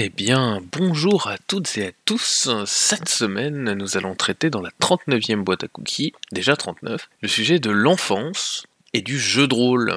Eh bien, bonjour à toutes et à tous. Cette semaine, nous allons traiter dans la 39e boîte à cookies, déjà 39, le sujet de l'enfance et du jeu de rôle.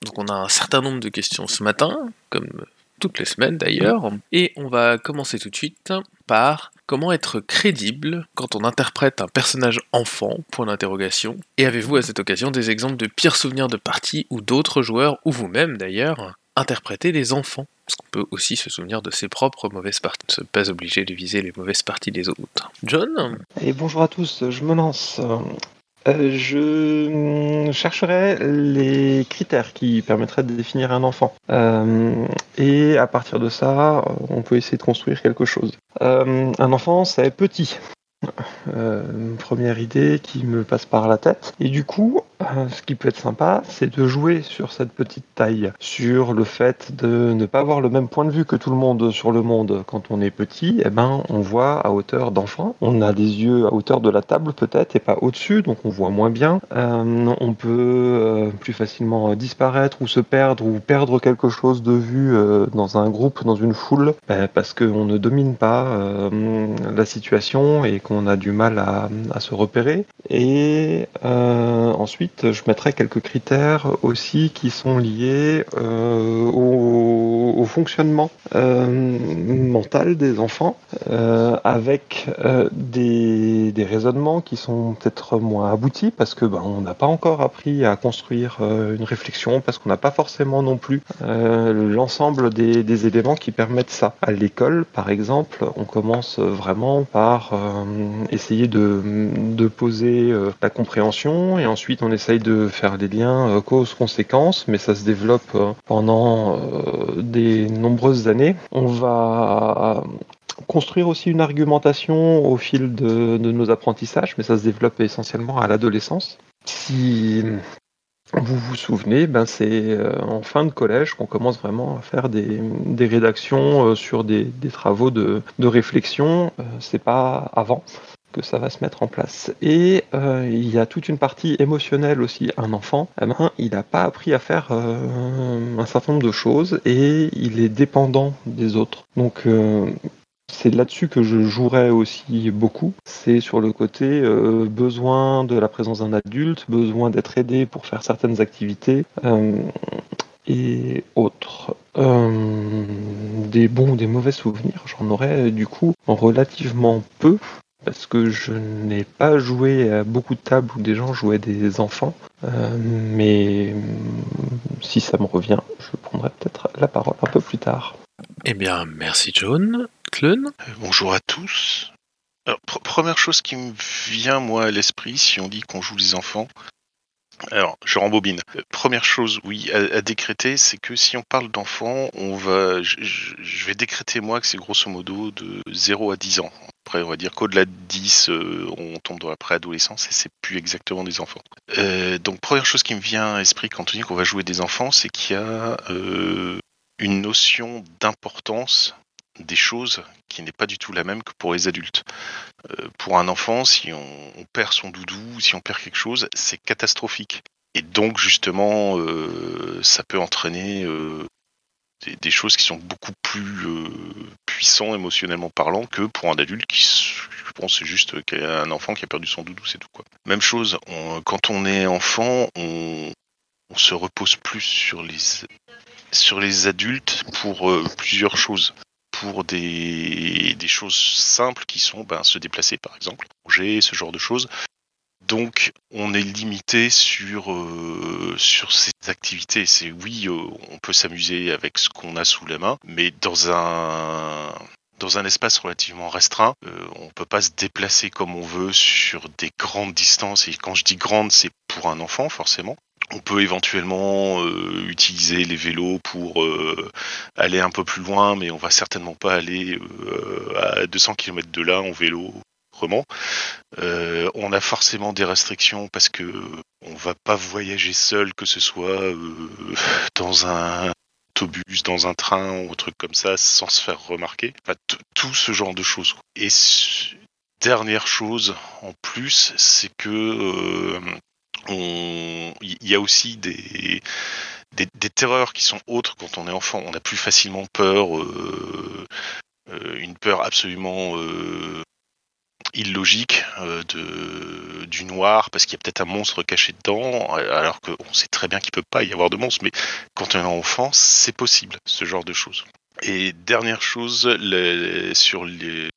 Donc on a un certain nombre de questions ce matin, comme toutes les semaines d'ailleurs, et on va commencer tout de suite par comment être crédible quand on interprète un personnage enfant, point d'interrogation. Et avez-vous à cette occasion des exemples de pires souvenirs de partie ou d'autres joueurs, ou vous-même d'ailleurs, interpréter des enfants? Parce qu'on peut aussi se souvenir de ses propres mauvaises parties, ne pas obligé de viser les mauvaises parties des autres. John? Et bonjour à tous, je me lance. Euh, je chercherai les critères qui permettraient de définir un enfant. Euh, et à partir de ça, on peut essayer de construire quelque chose. Euh, un enfant, c'est petit. Une première idée qui me passe par la tête. Et du coup, euh, ce qui peut être sympa, c'est de jouer sur cette petite taille, sur le fait de ne pas avoir le même point de vue que tout le monde sur le monde. Quand on est petit, eh ben, on voit à hauteur d'enfant. On a des yeux à hauteur de la table peut-être et pas au-dessus, donc on voit moins bien. Euh, on peut euh, plus facilement disparaître ou se perdre ou perdre quelque chose de vue dans un groupe, dans une foule, parce qu'on ne domine pas la situation et qu'on a du mal à, se repérer. Et ensuite, je mettrai quelques critères aussi qui sont liés euh, au, fonctionnement euh, mental des enfants, euh, avec des, raisonnements qui sont peut-être moins aboutis parce que ben, on n'a pas encore appris à construire une réflexion, parce qu'on n'a pas forcément non plus l'ensemble des, éléments qui permettent ça. À l'école, par exemple, on commence vraiment par essayer de, de poser la compréhension et ensuite on essaye de faire des liens euh, cause-conséquence, mais ça se développe euh, pendant euh, des nombreuses années. On va construire aussi une argumentation au fil de, nos apprentissages, mais ça se développe essentiellement à l'adolescence. Si vous vous souvenez, ben c'est en fin de collège qu'on commence vraiment à faire des, rédactions sur des, travaux de, réflexion. c'est pas avant que ça va se mettre en place. Et euh, il y a toute une partie émotionnelle aussi. Un enfant, eh ben, il n'a pas appris à faire euh, un certain nombre de choses et il est dépendant des autres. Donc euh, c'est là-dessus que je jouerais aussi beaucoup. C'est sur le côté besoin de la présence d'un adulte, besoin d'être aidé pour faire certaines activités et autres. des bons ou des mauvais souvenirs, j'en aurais du coup relativement peu parce que je n'ai pas joué à beaucoup de tables où des gens jouaient des enfants, euh, mais si ça me revient, je prendrai peut-être la parole un peu plus tard. Eh bien, merci John. Euh, Bonjour à tous. première chose qui me vient moi à l'esprit si on dit qu'on joue des enfants, alors, je rembobine. Euh, première chose, oui, à, décréter, c'est que si on parle d'enfants, on va, je, vais décréter moi que c'est grosso modo de 0 à 10 ans. Après, on va dire qu'au-delà de 10, euh, on tombe dans la préadolescence et c'est plus exactement des enfants. Donc, première chose qui me vient à l'esprit quand on dit qu'on va jouer des enfants, c'est qu'il y a une notion d'importance des choses qui n'est pas du tout la même que pour les adultes. Euh, pour un enfant, si on, perd son doudou, si on perd quelque chose, c'est catastrophique. Et donc justement, euh, ça peut entraîner euh, des, choses qui sont beaucoup plus puissants émotionnellement parlant que pour un adulte qui, je pense, c'est juste un enfant qui a perdu son doudou, c'est tout quoi. Même chose, quand on est enfant, on, on se repose plus sur les sur les adultes pour plusieurs choses pour des, choses simples qui sont ben, se déplacer par exemple, manger, ce genre de choses. Donc on est limité sur, euh, sur ces activités. C'est oui, euh, on peut s'amuser avec ce qu'on a sous la main, mais dans un dans un espace relativement restreint, euh, on peut pas se déplacer comme on veut sur des grandes distances. Et quand je dis grande, c'est pour un enfant forcément. On peut éventuellement euh, utiliser les vélos pour euh, aller un peu plus loin, mais on va certainement pas aller euh, à 200 km de là en vélo. Vraiment. on a forcément des restrictions parce que on va pas voyager seul, que ce soit dans un autobus, dans un train ou un truc comme ça, sans se faire remarquer. tout ce genre de choses. Et dernière chose en plus, c'est que il y a aussi des, des, terreurs qui sont autres quand on est enfant. On a plus facilement peur, euh, euh, une peur absolument euh, illogique du noir parce qu'il y a peut-être un monstre caché dedans, alors qu'on sait très bien qu'il peut pas y avoir de monstre. Mais quand on est enfant, c'est possible ce genre de choses. Et dernière chose, sur les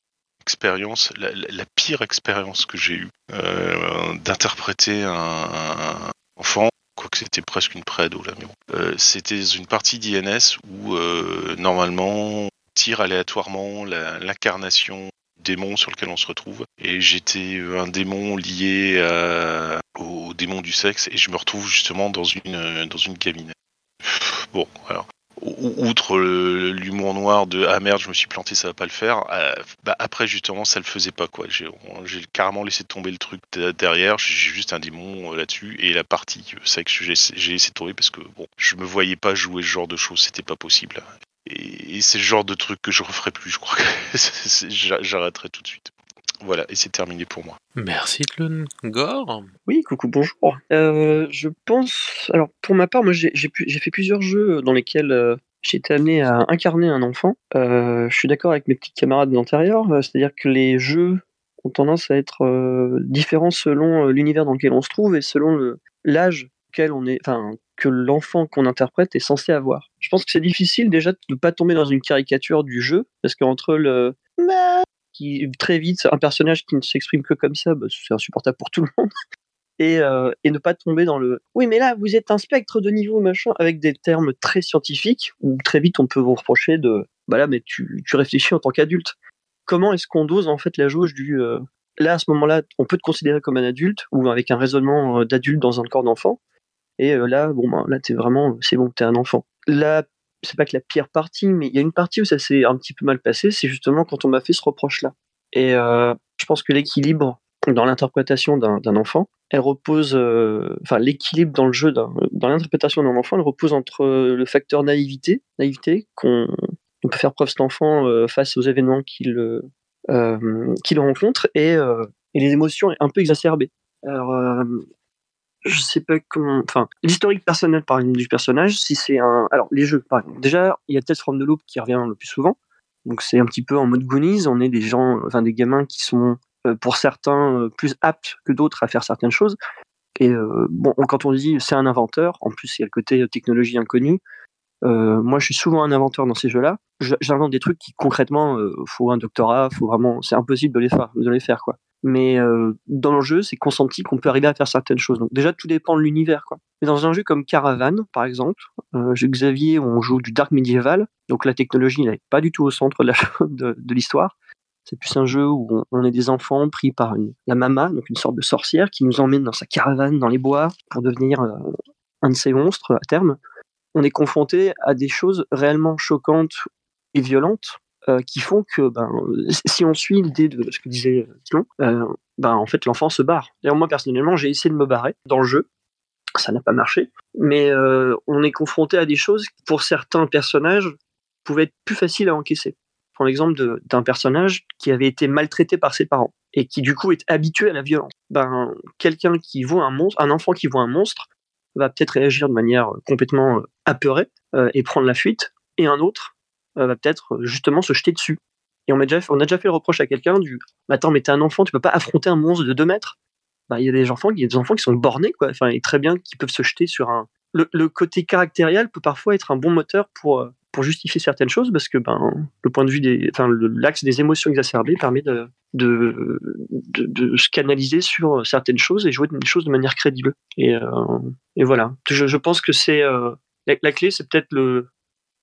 expériences, la, pire expérience que j'ai eue euh, d'interpréter un, enfant, quoique c'était presque une prédo là, mais euh, c'était une partie d'INS où euh, normalement on tire aléatoirement l'incarnation démon sur lequel on se retrouve et j'étais un démon lié au démon du sexe et je me retrouve justement dans une dans une gamine. Bon, alors outre l'humour noir de ah merde je me suis planté ça va pas le faire euh, bah après justement ça le faisait pas quoi. J'ai carrément laissé tomber le truc derrière j'ai juste un démon euh, là-dessus et la partie c'est que j'ai laissé tomber parce que bon je me voyais pas jouer ce genre de choses c'était pas possible. Et, et c'est le genre de truc que je referai plus je crois que j'arrêterai tout de suite voilà, et c'est terminé pour moi. Merci Clone. Gore? Oui, coucou, bonjour. Euh, je pense. Alors, pour ma part, moi, j'ai fait plusieurs jeux dans lesquels euh, j'ai été amené à incarner un enfant. Euh, je suis d'accord avec mes petits camarades d'intérieur, c'est-à-dire que les jeux ont tendance à être différents selon l'univers dans lequel on se trouve et selon l'âge auquel on est. Enfin, que l'enfant qu'on interprète est censé avoir. Je pense que c'est difficile déjà de ne pas tomber dans une caricature du jeu, parce qu'entre le très vite, un personnage qui ne s'exprime que comme ça, bah, c'est insupportable pour tout le monde. Et, euh, et, ne pas tomber dans le oui mais là vous êtes un spectre de niveau machin avec des termes très scientifiques où très vite on peut vous reprocher de bah là mais tu, tu réfléchis en tant qu'adulte. Comment est-ce qu'on dose en fait la jauge du euh, là à ce moment-là on peut te considérer comme un adulte ou avec un raisonnement euh, d'adulte dans un corps d'enfant. Et là bon ben là t'es vraiment c'est bon t'es un enfant c'est pas que la pire partie, mais il y a une partie où ça s'est un petit peu mal passé, c'est justement quand on m'a fait ce reproche-là. Et euh, je pense que l'équilibre dans l'interprétation d'un enfant, elle repose, euh, enfin l'équilibre dans le jeu, dans, l'interprétation d'un enfant, elle repose entre le facteur naïveté, naïveté qu'on peut faire preuve cet enfant euh, face aux événements qu'il qu'il rencontre et, et, les émotions un peu exacerbées. Alors je sais pas comment. Enfin, l'historique personnel, par exemple, du personnage, si c'est un. Alors, les jeux, par exemple. Déjà, il y a Test from the Loop qui revient le plus souvent. Donc, c'est un petit peu en mode Goonies. On est des gens, enfin, des gamins qui sont, euh, pour certains, euh, plus aptes que d'autres à faire certaines choses. Et euh, bon, quand on dit c'est un inventeur, en plus, il y a le côté technologie inconnue. moi, je suis souvent un inventeur dans ces jeux-là. J'invente des trucs qui, concrètement, faut un doctorat, faut vraiment. C'est impossible de les faire, de les faire, quoi mais euh, dans le jeu, c'est consenti qu'on peut arriver à faire certaines choses. Donc déjà, tout dépend de l'univers. Mais dans un jeu comme Caravan, par exemple, euh, Xavier, on joue du dark médiéval, donc la technologie n'est pas du tout au centre de, l'histoire. C'est plus un jeu où on, est des enfants pris par la mama, donc une sorte de sorcière, qui nous emmène dans sa caravane dans les bois pour devenir euh, un de ces monstres à terme. On est confronté à des choses réellement choquantes et violentes euh, qui font que ben, si on suit l'idée de ce que disait Tlon, euh, ben, en fait l'enfant se barre. D'ailleurs moi personnellement j'ai essayé de me barrer dans le jeu, ça n'a pas marché, mais euh, on est confronté à des choses qui pour certains personnages pouvaient être plus faciles à encaisser. Je prends l'exemple d'un personnage qui avait été maltraité par ses parents et qui du coup est habitué à la violence. Ben, quelqu'un qui voit un un enfant qui voit un monstre, va peut-être réagir de manière complètement apeurée et prendre la fuite, et un autre va peut-être euh, justement se jeter dessus. Et on a déjà on a déjà fait le reproche à quelqu'un du Attends, mais t'es un enfant, tu peux pas affronter un monstre de 2 mètres? Bah, il y a des enfants, y a des enfants qui sont bornés, quoi. Enfin, et très bien, qui peuvent se jeter sur un. Le, côté caractériel peut parfois être un bon moteur pour, euh, pour justifier certaines choses, parce que ben, le point de vue des. Enfin, l'axe des émotions exacerbées permet de, de, de, se canaliser sur certaines choses et jouer des choses de manière crédible. Et, euh, et voilà. Je, je, pense que c'est. la, clé, c'est peut-être le,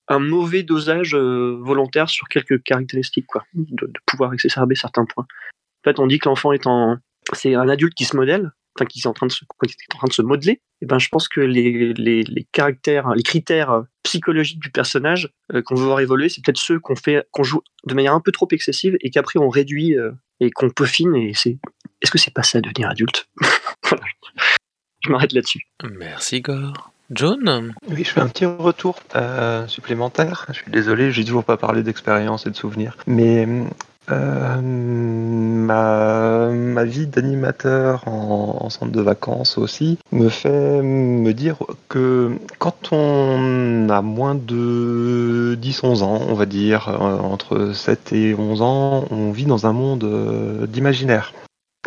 un mauvais dosage euh, volontaire sur quelques caractéristiques, quoi, de, pouvoir exacerber certains points. En fait, on dit que l'enfant est en, c'est un adulte qui se modèle, enfin qui est en train de se, en train de se modeler. Et ben, je pense que les, les, les caractères, les critères psychologiques du personnage euh, qu'on veut voir évoluer, c'est peut-être ceux qu'on fait, qu'on joue de manière un peu trop excessive et qu'après on réduit euh, et qu'on peaufine. Et c'est, est-ce que c'est pas ça devenir adulte? Je m'arrête là-dessus. Merci Gore. John Oui, je fais un petit retour euh, supplémentaire. Je suis désolé, j'ai toujours pas parlé d'expérience et de souvenirs. Mais Euh, ma, ma vie d'animateur en, en centre de vacances aussi me fait me dire que quand on a moins de 10-11 ans, on va dire, euh, entre 7 et 11 ans, on vit dans un monde d'imaginaire.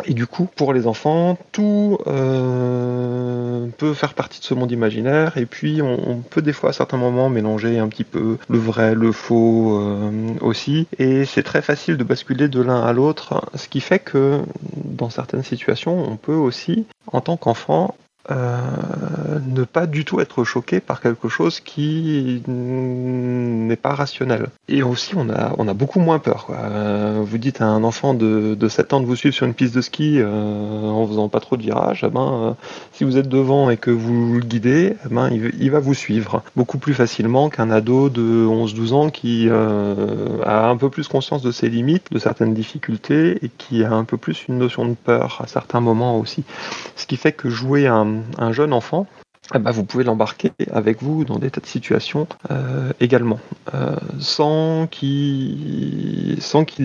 Et du coup, pour les enfants, tout euh, peut faire partie de ce monde imaginaire. Et puis, on, peut des fois, à certains moments, mélanger un petit peu le vrai, le faux euh, aussi. Et c'est très facile de basculer de l'un à l'autre. Ce qui fait que, dans certaines situations, on peut aussi, en tant qu'enfant, euh, ne pas du tout être choqué par quelque chose qui n'est pas rationnel. Et aussi, on a, beaucoup moins peur. Euh, vous dites à un enfant de, de 7 ans de vous suivre sur une piste de ski euh, en faisant pas trop de virages, eh ben, si vous êtes devant et que vous le guidez, eh ben, il, il va vous suivre beaucoup plus facilement qu'un ado de 11-12 ans qui a un peu plus conscience de ses limites, de certaines difficultés et qui a un peu plus une notion de peur à certains moments aussi. Ce qui fait que jouer un, un jeune enfant, eh ben, vous pouvez l'embarquer avec vous dans des tas de situations euh, également, euh, sans qu'il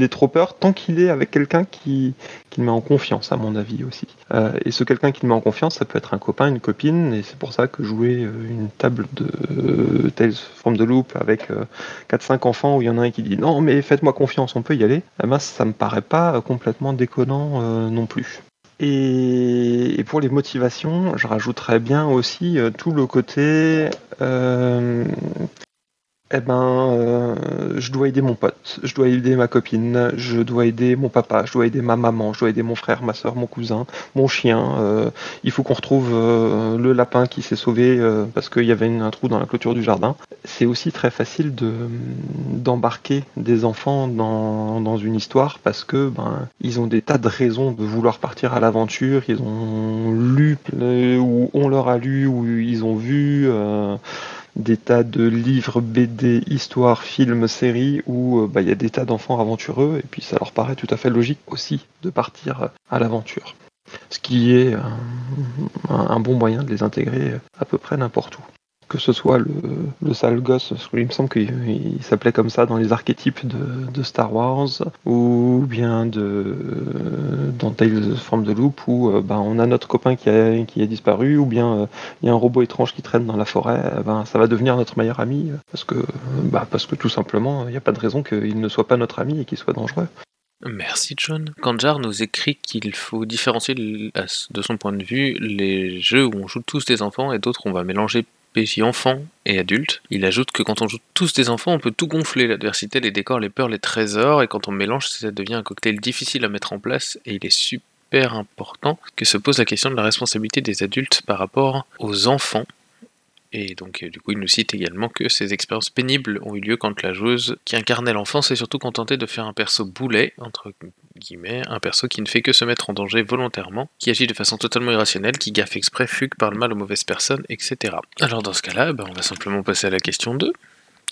ait trop peur, tant qu'il est avec quelqu'un qui, qui le met en confiance, à mon avis aussi. Euh, et ce quelqu'un qui le met en confiance, ça peut être un copain, une copine, et c'est pour ça que jouer une table de telle forme de loop avec euh, 4-5 enfants où il y en a un qui dit non mais faites-moi confiance, on peut y aller, eh ben, ça me paraît pas complètement déconnant non plus. Et, pour les motivations, je rajouterais bien aussi euh, tout le côté euh, eh ben, euh, je dois aider mon pote, je dois aider ma copine, je dois aider mon papa, je dois aider ma maman, je dois aider mon frère, ma soeur, mon cousin, mon chien. euh, il faut qu'on retrouve euh, le lapin qui s'est sauvé parce qu'il y avait un trou dans la clôture du jardin. C'est aussi très facile de d'embarquer des enfants dans, dans une histoire parce que ben ils ont des tas de raisons de vouloir partir à l'aventure. Ils ont lu ou on leur a lu ou ils ont vu. Euh, des tas de livres, BD, histoires, films, séries où euh, bah, il y a des tas d'enfants aventureux et puis ça leur paraît tout à fait logique aussi de partir à l'aventure. Ce qui est un- un bon moyen de les intégrer à peu près n'importe où. Que ce soit le, le sale gosse, qu'il me semble qu'il il s'appelait comme ça dans les archétypes de, Star Wars, ou bien de, dans Tales Form de Loop, où euh, bah, on a notre copain qui a, qui a disparu, ou bien euh, il y a un robot étrange qui traîne dans la forêt, eh ben, ça va devenir notre meilleur ami, euh, parce que, euh, bah, parce que tout simplement, il n'y a pas de raison qu'il ne soit pas notre ami et qu'il soit dangereux. Merci John. Kanjar nous écrit qu'il faut différencier de son point de vue les jeux où on joue tous des enfants et d'autres où on va mélanger Enfants et adultes. Il ajoute que quand on joue tous des enfants, on peut tout gonfler, l'adversité, les décors, les peurs, les trésors, et quand on mélange, ça devient un cocktail difficile à mettre en place, et il est super important que se pose la question de la responsabilité des adultes par rapport aux enfants. Et donc, euh, du coup, il nous cite également que ces expériences pénibles ont eu lieu quand la joueuse qui incarnait l'enfant s'est surtout contentée de faire un perso boulet, entre guillemets, un perso qui ne fait que se mettre en danger volontairement, qui agit de façon totalement irrationnelle, qui gaffe exprès, fugue, parle mal aux mauvaises personnes, etc. Alors, dans ce cas-là, ben, on va simplement passer à la question 2.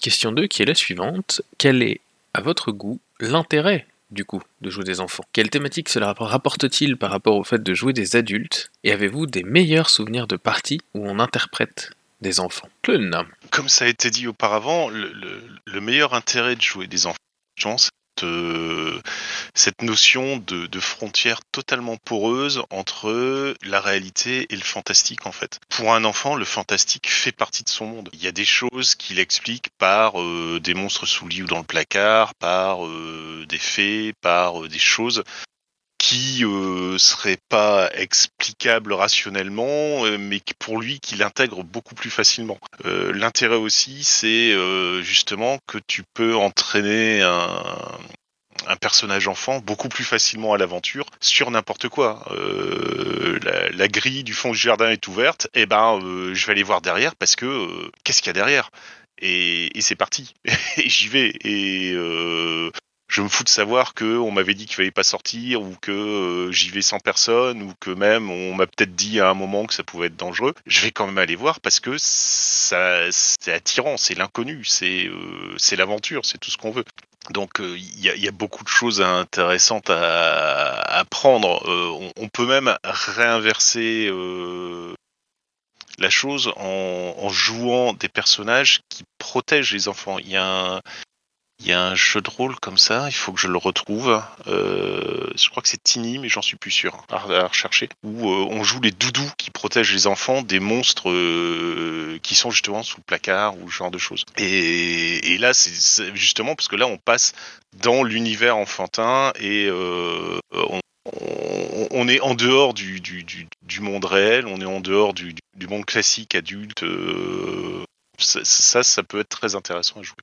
Question 2 qui est la suivante. Quel est, à votre goût, l'intérêt du coup, de jouer des enfants? Quelle thématique cela rapporte-t-il par rapport au fait de jouer des adultes? Et avez-vous des meilleurs souvenirs de parties où on interprète des enfants? Comme ça a été dit auparavant, le meilleur intérêt de jouer des enfants, de- cette notion de, frontière totalement poreuse entre la réalité et le fantastique en fait. Pour un enfant, le fantastique fait partie de son monde. Il y a des choses qu'il explique par euh, des monstres sous le lit ou dans le placard, par euh, des faits, par euh, des choses qui euh, seraient pas explicables rationnellement, euh, mais pour lui qui l'intègre beaucoup plus facilement. Euh, L'intérêt aussi, c'est euh, justement que tu peux entraîner un, un personnage enfant beaucoup plus facilement à l'aventure sur n'importe quoi. Euh, la, la grille du fond du jardin est ouverte, et ben euh, je vais aller voir derrière parce que euh, qu'est-ce qu'il y a derrière? Et, et c'est parti. j'y vais. Et euh, je me fous de savoir que on m'avait dit qu'il fallait pas sortir ou que euh, j'y vais sans personne ou que même on m'a peut-être dit à un moment que ça pouvait être dangereux. Je vais quand même aller voir parce que ça c'est attirant, c'est l'inconnu, c'est euh, c'est l'aventure, c'est tout ce qu'on veut. Donc euh, il y, a, beaucoup de choses intéressantes à, apprendre. On, peut même réinverser la chose en, en jouant des personnages qui protègent les enfants. Il y a un, Il y a un jeu de rôle comme ça, il faut que je le retrouve. Euh, je crois que c'est Tiny, mais j'en suis plus sûr à, rechercher. Où euh, on joue les doudous qui protègent les enfants des monstres euh, qui sont justement sous le placard ou ce genre de choses. Et, là, c'est justement parce que là, on passe dans l'univers enfantin et on, est en dehors du, monde réel, on est en dehors du, monde classique adulte. ça, ça peut être très intéressant à jouer.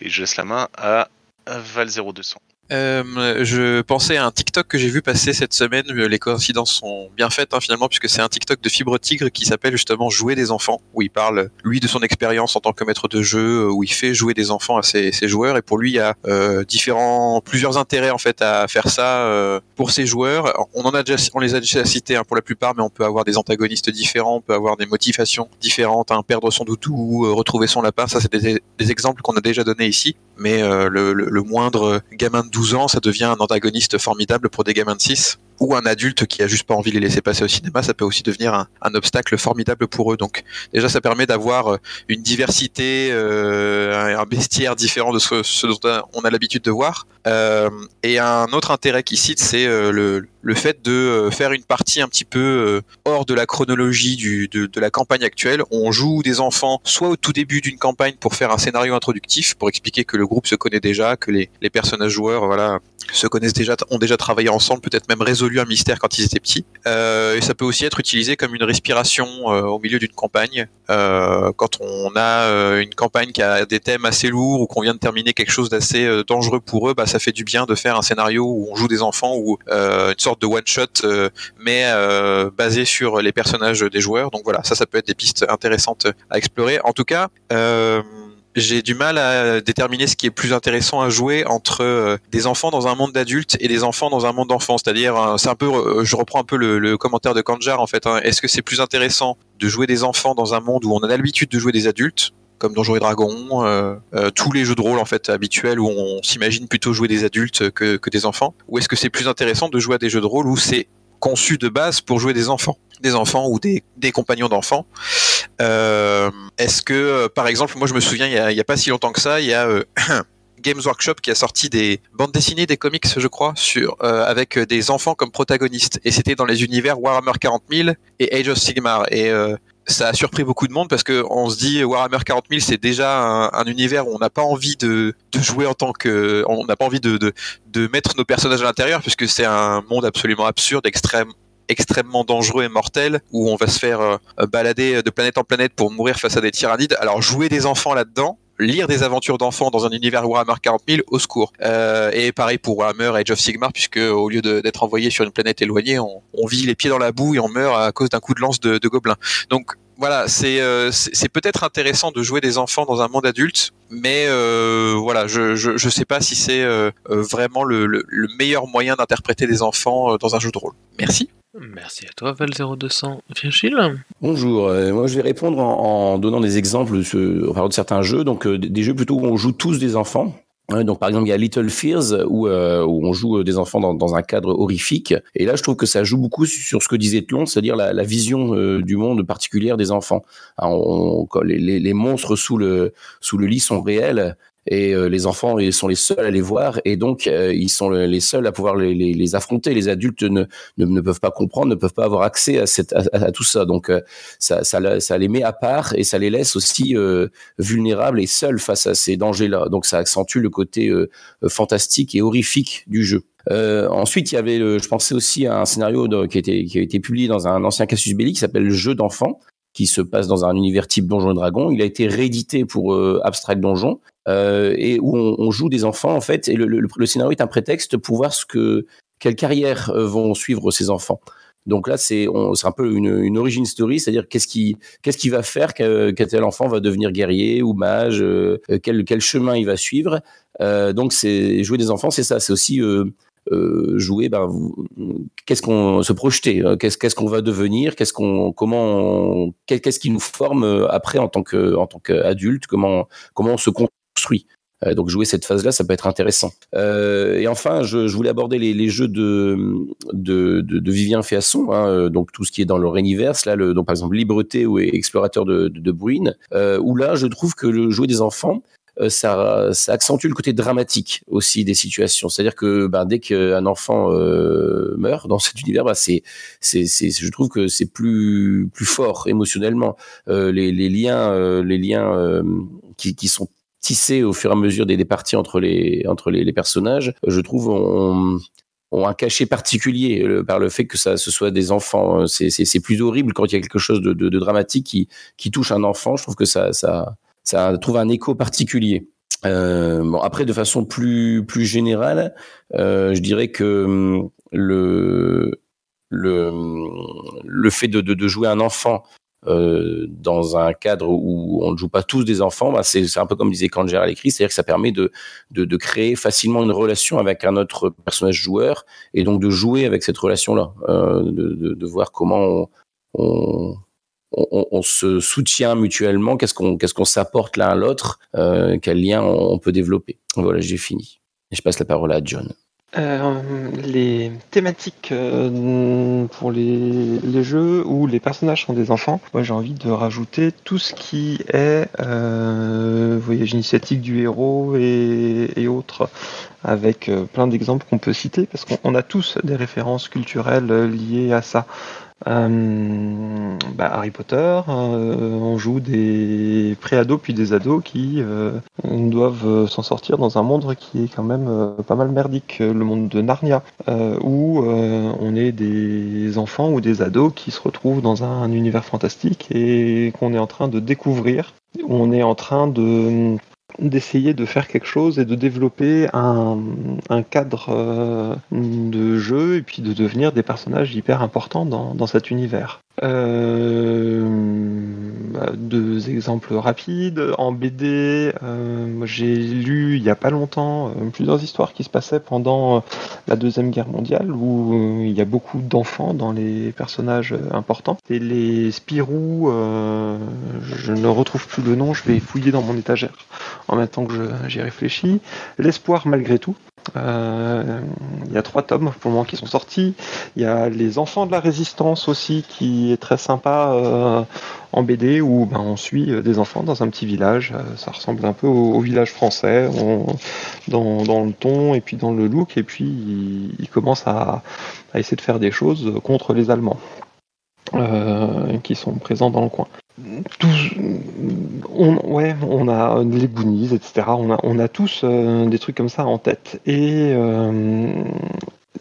Et je laisse la main à Val 0200. Euh, je pensais à un TikTok que j'ai vu passer cette semaine. Les coïncidences sont bien faites hein, finalement, puisque c'est un TikTok de Fibre Tigre qui s'appelle justement Jouer des enfants, où il parle lui de son expérience en tant que maître de jeu, où il fait jouer des enfants à ses, joueurs. Et pour lui, il y a euh, différents, plusieurs intérêts en fait à faire ça euh, pour ses joueurs. On en a déjà, on les a déjà cités hein, pour la plupart, mais on peut avoir des antagonistes différents, on peut avoir des motivations différentes, hein, perdre son doudou, retrouver son lapin. Ça, c'est des, exemples qu'on a déjà donnés ici. Mais le, le moindre gamin de 12 ans, ça devient un antagoniste formidable pour des gamins de 6 ou un adulte qui a juste pas envie de les laisser passer au cinéma, ça peut aussi devenir un, obstacle formidable pour eux. Donc déjà, ça permet d'avoir euh, une diversité, euh, un bestiaire différent de ce, dont on a l'habitude de voir. Euh, et un autre intérêt qu'il cite, c'est le, fait de faire une partie un petit peu hors de la chronologie de, la campagne actuelle. On joue des enfants soit au tout début d'une campagne pour faire un scénario introductif, pour expliquer que le groupe se connaît déjà, que les, personnages joueurs se connaissent déjà, ont déjà travaillé ensemble, peut-être même résolu un mystère quand ils étaient petits. Euh, et ça peut aussi être utilisé comme une respiration euh, au milieu d'une campagne. Euh, quand on a une campagne qui a des thèmes assez lourds ou qu'on vient de terminer quelque chose d'assez dangereux pour eux, bah, ça fait du bien de faire un scénario où on joue des enfants ou une sorte de one shot, mais basé sur les personnages des joueurs. Donc voilà, ça, ça peut être des pistes intéressantes à explorer. En tout cas j'ai du mal à déterminer ce qui est plus intéressant à jouer entre euh, des enfants dans un monde d'adultes et des enfants dans un monde d'enfants. C'est-à-dire, euh, c'est un peu, euh, je reprends un peu le, commentaire de Kanjar en fait. Hein. Est-ce que c'est plus intéressant de jouer des enfants dans un monde où on a l'habitude de jouer des adultes, comme Donjons et Dragons, tous les jeux de rôle en fait habituels où on s'imagine plutôt jouer des adultes que, que des enfants, ou est-ce que c'est plus intéressant de jouer à des jeux de rôle où c'est conçu de base pour jouer des enfants, des enfants ou des, des compagnons d'enfants. Euh, Est-ce que, euh, par exemple, moi je me souviens, il n'y a, pas si longtemps que ça, il y a euh, Games Workshop qui a sorti des bandes dessinées, des comics, je crois, sur avec des enfants comme protagonistes, et c'était dans les univers Warhammer 40 000 et Age of Sigmar. Et ça a surpris beaucoup de monde parce que on se dit Warhammer 40 000 c'est déjà un, univers où on n'a pas envie de, de, jouer en tant que on n'a pas envie de, de, de, mettre nos personnages à l'intérieur puisque c'est un monde absolument absurde extrême extrêmement dangereux et mortel où on va se faire euh, balader de planète en planète pour mourir face à des tyrannides. Alors jouer des enfants là-dedans lire des aventures d'enfants dans un univers Warhammer 40 000 au secours. Euh, et pareil pour Warhammer Age of Sigmar, puisque au lieu d'être envoyé sur une planète éloignée, on, vit les pieds dans la boue et on meurt à cause d'un coup de lance de, de gobelins. Donc voilà, c'est euh, c'est peut-être intéressant de jouer des enfants dans un monde adulte, mais euh, voilà, je, je, je sais pas si c'est euh, euh, vraiment le, le, le, meilleur moyen d'interpréter des enfants dans un jeu de rôle. Merci. Merci à toi, Val0200. Virgile? Bonjour, euh, moi je vais répondre en, en donnant des exemples de, de certains jeux, donc euh, des jeux plutôt où on joue tous des enfants. Donc par exemple il y a Little Fears où, euh, où on joue des enfants dans, dans, un cadre horrifique et là je trouve que ça joue beaucoup sur ce que disait Tlon, c'est-à-dire la, la, vision du monde particulière des enfants. on, les, les, les, monstres sous le sous le lit sont réels et euh, les enfants ils sont les seuls à les voir et donc euh, ils sont les seuls à pouvoir les, les, les affronter. Les adultes ne, ne, peuvent pas comprendre, ne peuvent pas avoir accès à, cette, à, tout ça. Donc euh, ça, ça, ça, les met à part et ça les laisse aussi vulnérables et seuls face à ces dangers-là. Donc ça accentue le côté fantastique et horrifique du jeu. Euh, ensuite, il y avait, je pensais aussi à un scénario qui, a été, qui a été publié dans un ancien Casus Belli qui s'appelle Jeu d'enfant, qui se passe dans un univers type Donjon et Dragon. Il a été réédité pour euh, Abstract Donjon euh, et où on, on, joue des enfants en fait. Et le, le, le, scénario est un prétexte pour voir ce que quelle carrière euh, vont suivre ces enfants. Donc là, c'est un peu une, une origin story, c'est-à-dire qu'est-ce qui qu'est-ce qui va faire qu'un tel enfant va devenir guerrier ou mage, euh, quel quel chemin il va suivre. Euh, donc c'est jouer des enfants, c'est ça, c'est aussi euh, euh, jouer, ben, qu'est-ce qu'on se projeter, euh, qu'est-ce qu'est-ce qu'on va devenir, qu'est-ce qu'on, comment, qu'est-ce qui nous forme euh, après en tant que en tant qu'adulte, comment comment on se construit. Donc jouer cette phase-là, ça peut être intéressant. Euh, et enfin, je, voulais aborder les, jeux de, de, de, Vivien Féasson, hein, donc tout ce qui est dans leur univers, là, le, donc par exemple Libreté ou Explorateur de, de, Bruine, euh, où là, je trouve que le jouer des enfants, ça, ça accentue le côté dramatique aussi des situations. C'est-à-dire que ben, dès qu'un enfant meurt dans cet univers, ben, c'est, c'est, je trouve que c'est plus, plus fort émotionnellement. les, les liens, les liens qui, qui sont tissés au fur et à mesure des, des parties entre les entre les, personnages, je trouve on, ont un cachet particulier par le fait que ça ce soit des enfants. C'est plus horrible quand il y a quelque chose de, dramatique qui, qui touche un enfant. Je trouve que ça, ça, trouve un écho particulier. Euh, bon, après, de façon plus, plus générale, euh, je dirais que hum, le, le, le fait de jouer un enfant euh, dans un cadre où on ne joue pas tous des enfants, bah c'est un peu comme disait Kanger à l'écrit, c'est-à-dire que ça permet de, de, créer facilement une relation avec un autre personnage joueur et donc de jouer avec cette relation-là, euh, de, voir comment on, se soutient mutuellement, qu'est-ce qu'on qu'est-ce s'apporte l'un à l'autre, euh, quel lien on, peut développer. Voilà, j'ai fini. Et je passe la parole à John. Euh, les thématiques euh, pour les, jeux où les personnages sont des enfants, moi j'ai envie de rajouter tout ce qui est euh, voyage initiatique du héros et, autres, avec plein d'exemples qu'on peut citer, parce qu'on a tous des références culturelles liées à ça. Euh, bah, Harry Potter, euh, on joue des pré-ados puis des ados qui euh, doivent s'en sortir dans un monde qui est quand même pas mal merdique, le monde de Narnia, où on est des enfants ou des ados qui se retrouvent dans un univers fantastique et qu'on est en train de découvrir, on est en train de d'essayer de faire quelque chose et de développer un, un cadre euh, de jeu et puis de devenir des personnages hyper importants dans, dans cet univers. Euh, bah, deux exemples rapides. En BD, euh, j'ai lu il y a pas longtemps euh, plusieurs histoires qui se passaient pendant la Deuxième Guerre mondiale où il y a beaucoup d'enfants dans les personnages importants. Et les Spirou, je ne retrouve plus le nom, je vais fouiller dans mon étagère en même temps que j'y réfléchis. L'espoir malgré tout. Euh, il y a trois tomes pour le moment qui sont sortis. Il y a Les Enfants de la Résistance aussi qui est très sympa euh, en BD où ben, on suit des enfants dans un petit village. Euh, ça ressemble un peu au, village français dans, le ton et puis dans le look. Et puis ils il commencent à, à, essayer de faire des choses contre les Allemands euh, qui sont présents dans le coin on, ouais, on a les Goonies, etc. On a, tous euh, des trucs comme ça en tête. Et euh,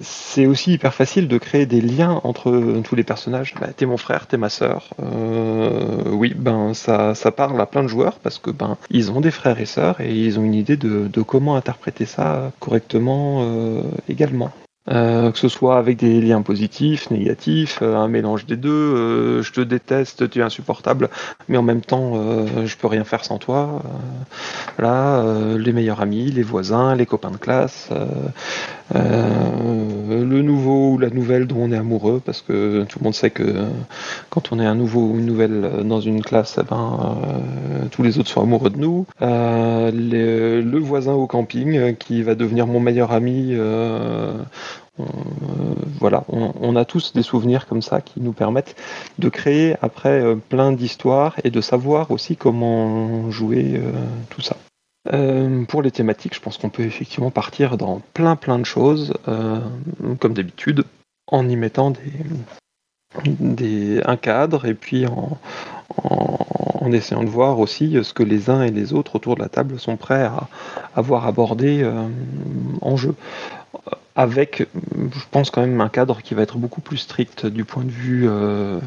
c'est aussi hyper facile de créer des liens entre tous les personnages. Bah, t'es mon frère, t'es ma sœur. Euh, oui, ben ça, ça parle à plein de joueurs parce que ben ils ont des frères et sœurs et ils ont une idée de, comment interpréter ça correctement euh, également. Euh, que ce soit avec des liens positifs, négatifs, euh, un mélange des deux. Euh, je te déteste, tu es insupportable, mais en même temps, euh, je peux rien faire sans toi. là, les meilleurs amis, les voisins, les copains de classe, le nouveau ou la nouvelle dont on est amoureux, parce que tout le monde sait que quand on est un nouveau ou une nouvelle dans une classe, eh ben, tous les autres sont amoureux de nous. Le voisin au camping qui va devenir mon meilleur ami euh, voilà, on, a tous des souvenirs comme ça qui nous permettent de créer après euh, plein d'histoires et de savoir aussi comment jouer euh, tout ça. Pour les thématiques, je pense qu'on peut effectivement partir dans plein plein de choses, comme d'habitude, en y mettant des, des, un cadre et puis en, essayant de voir aussi ce que les uns et les autres autour de la table sont prêts à avoir abordé en jeu avec, je pense quand même, un cadre qui va être beaucoup plus strict du point de vue euh,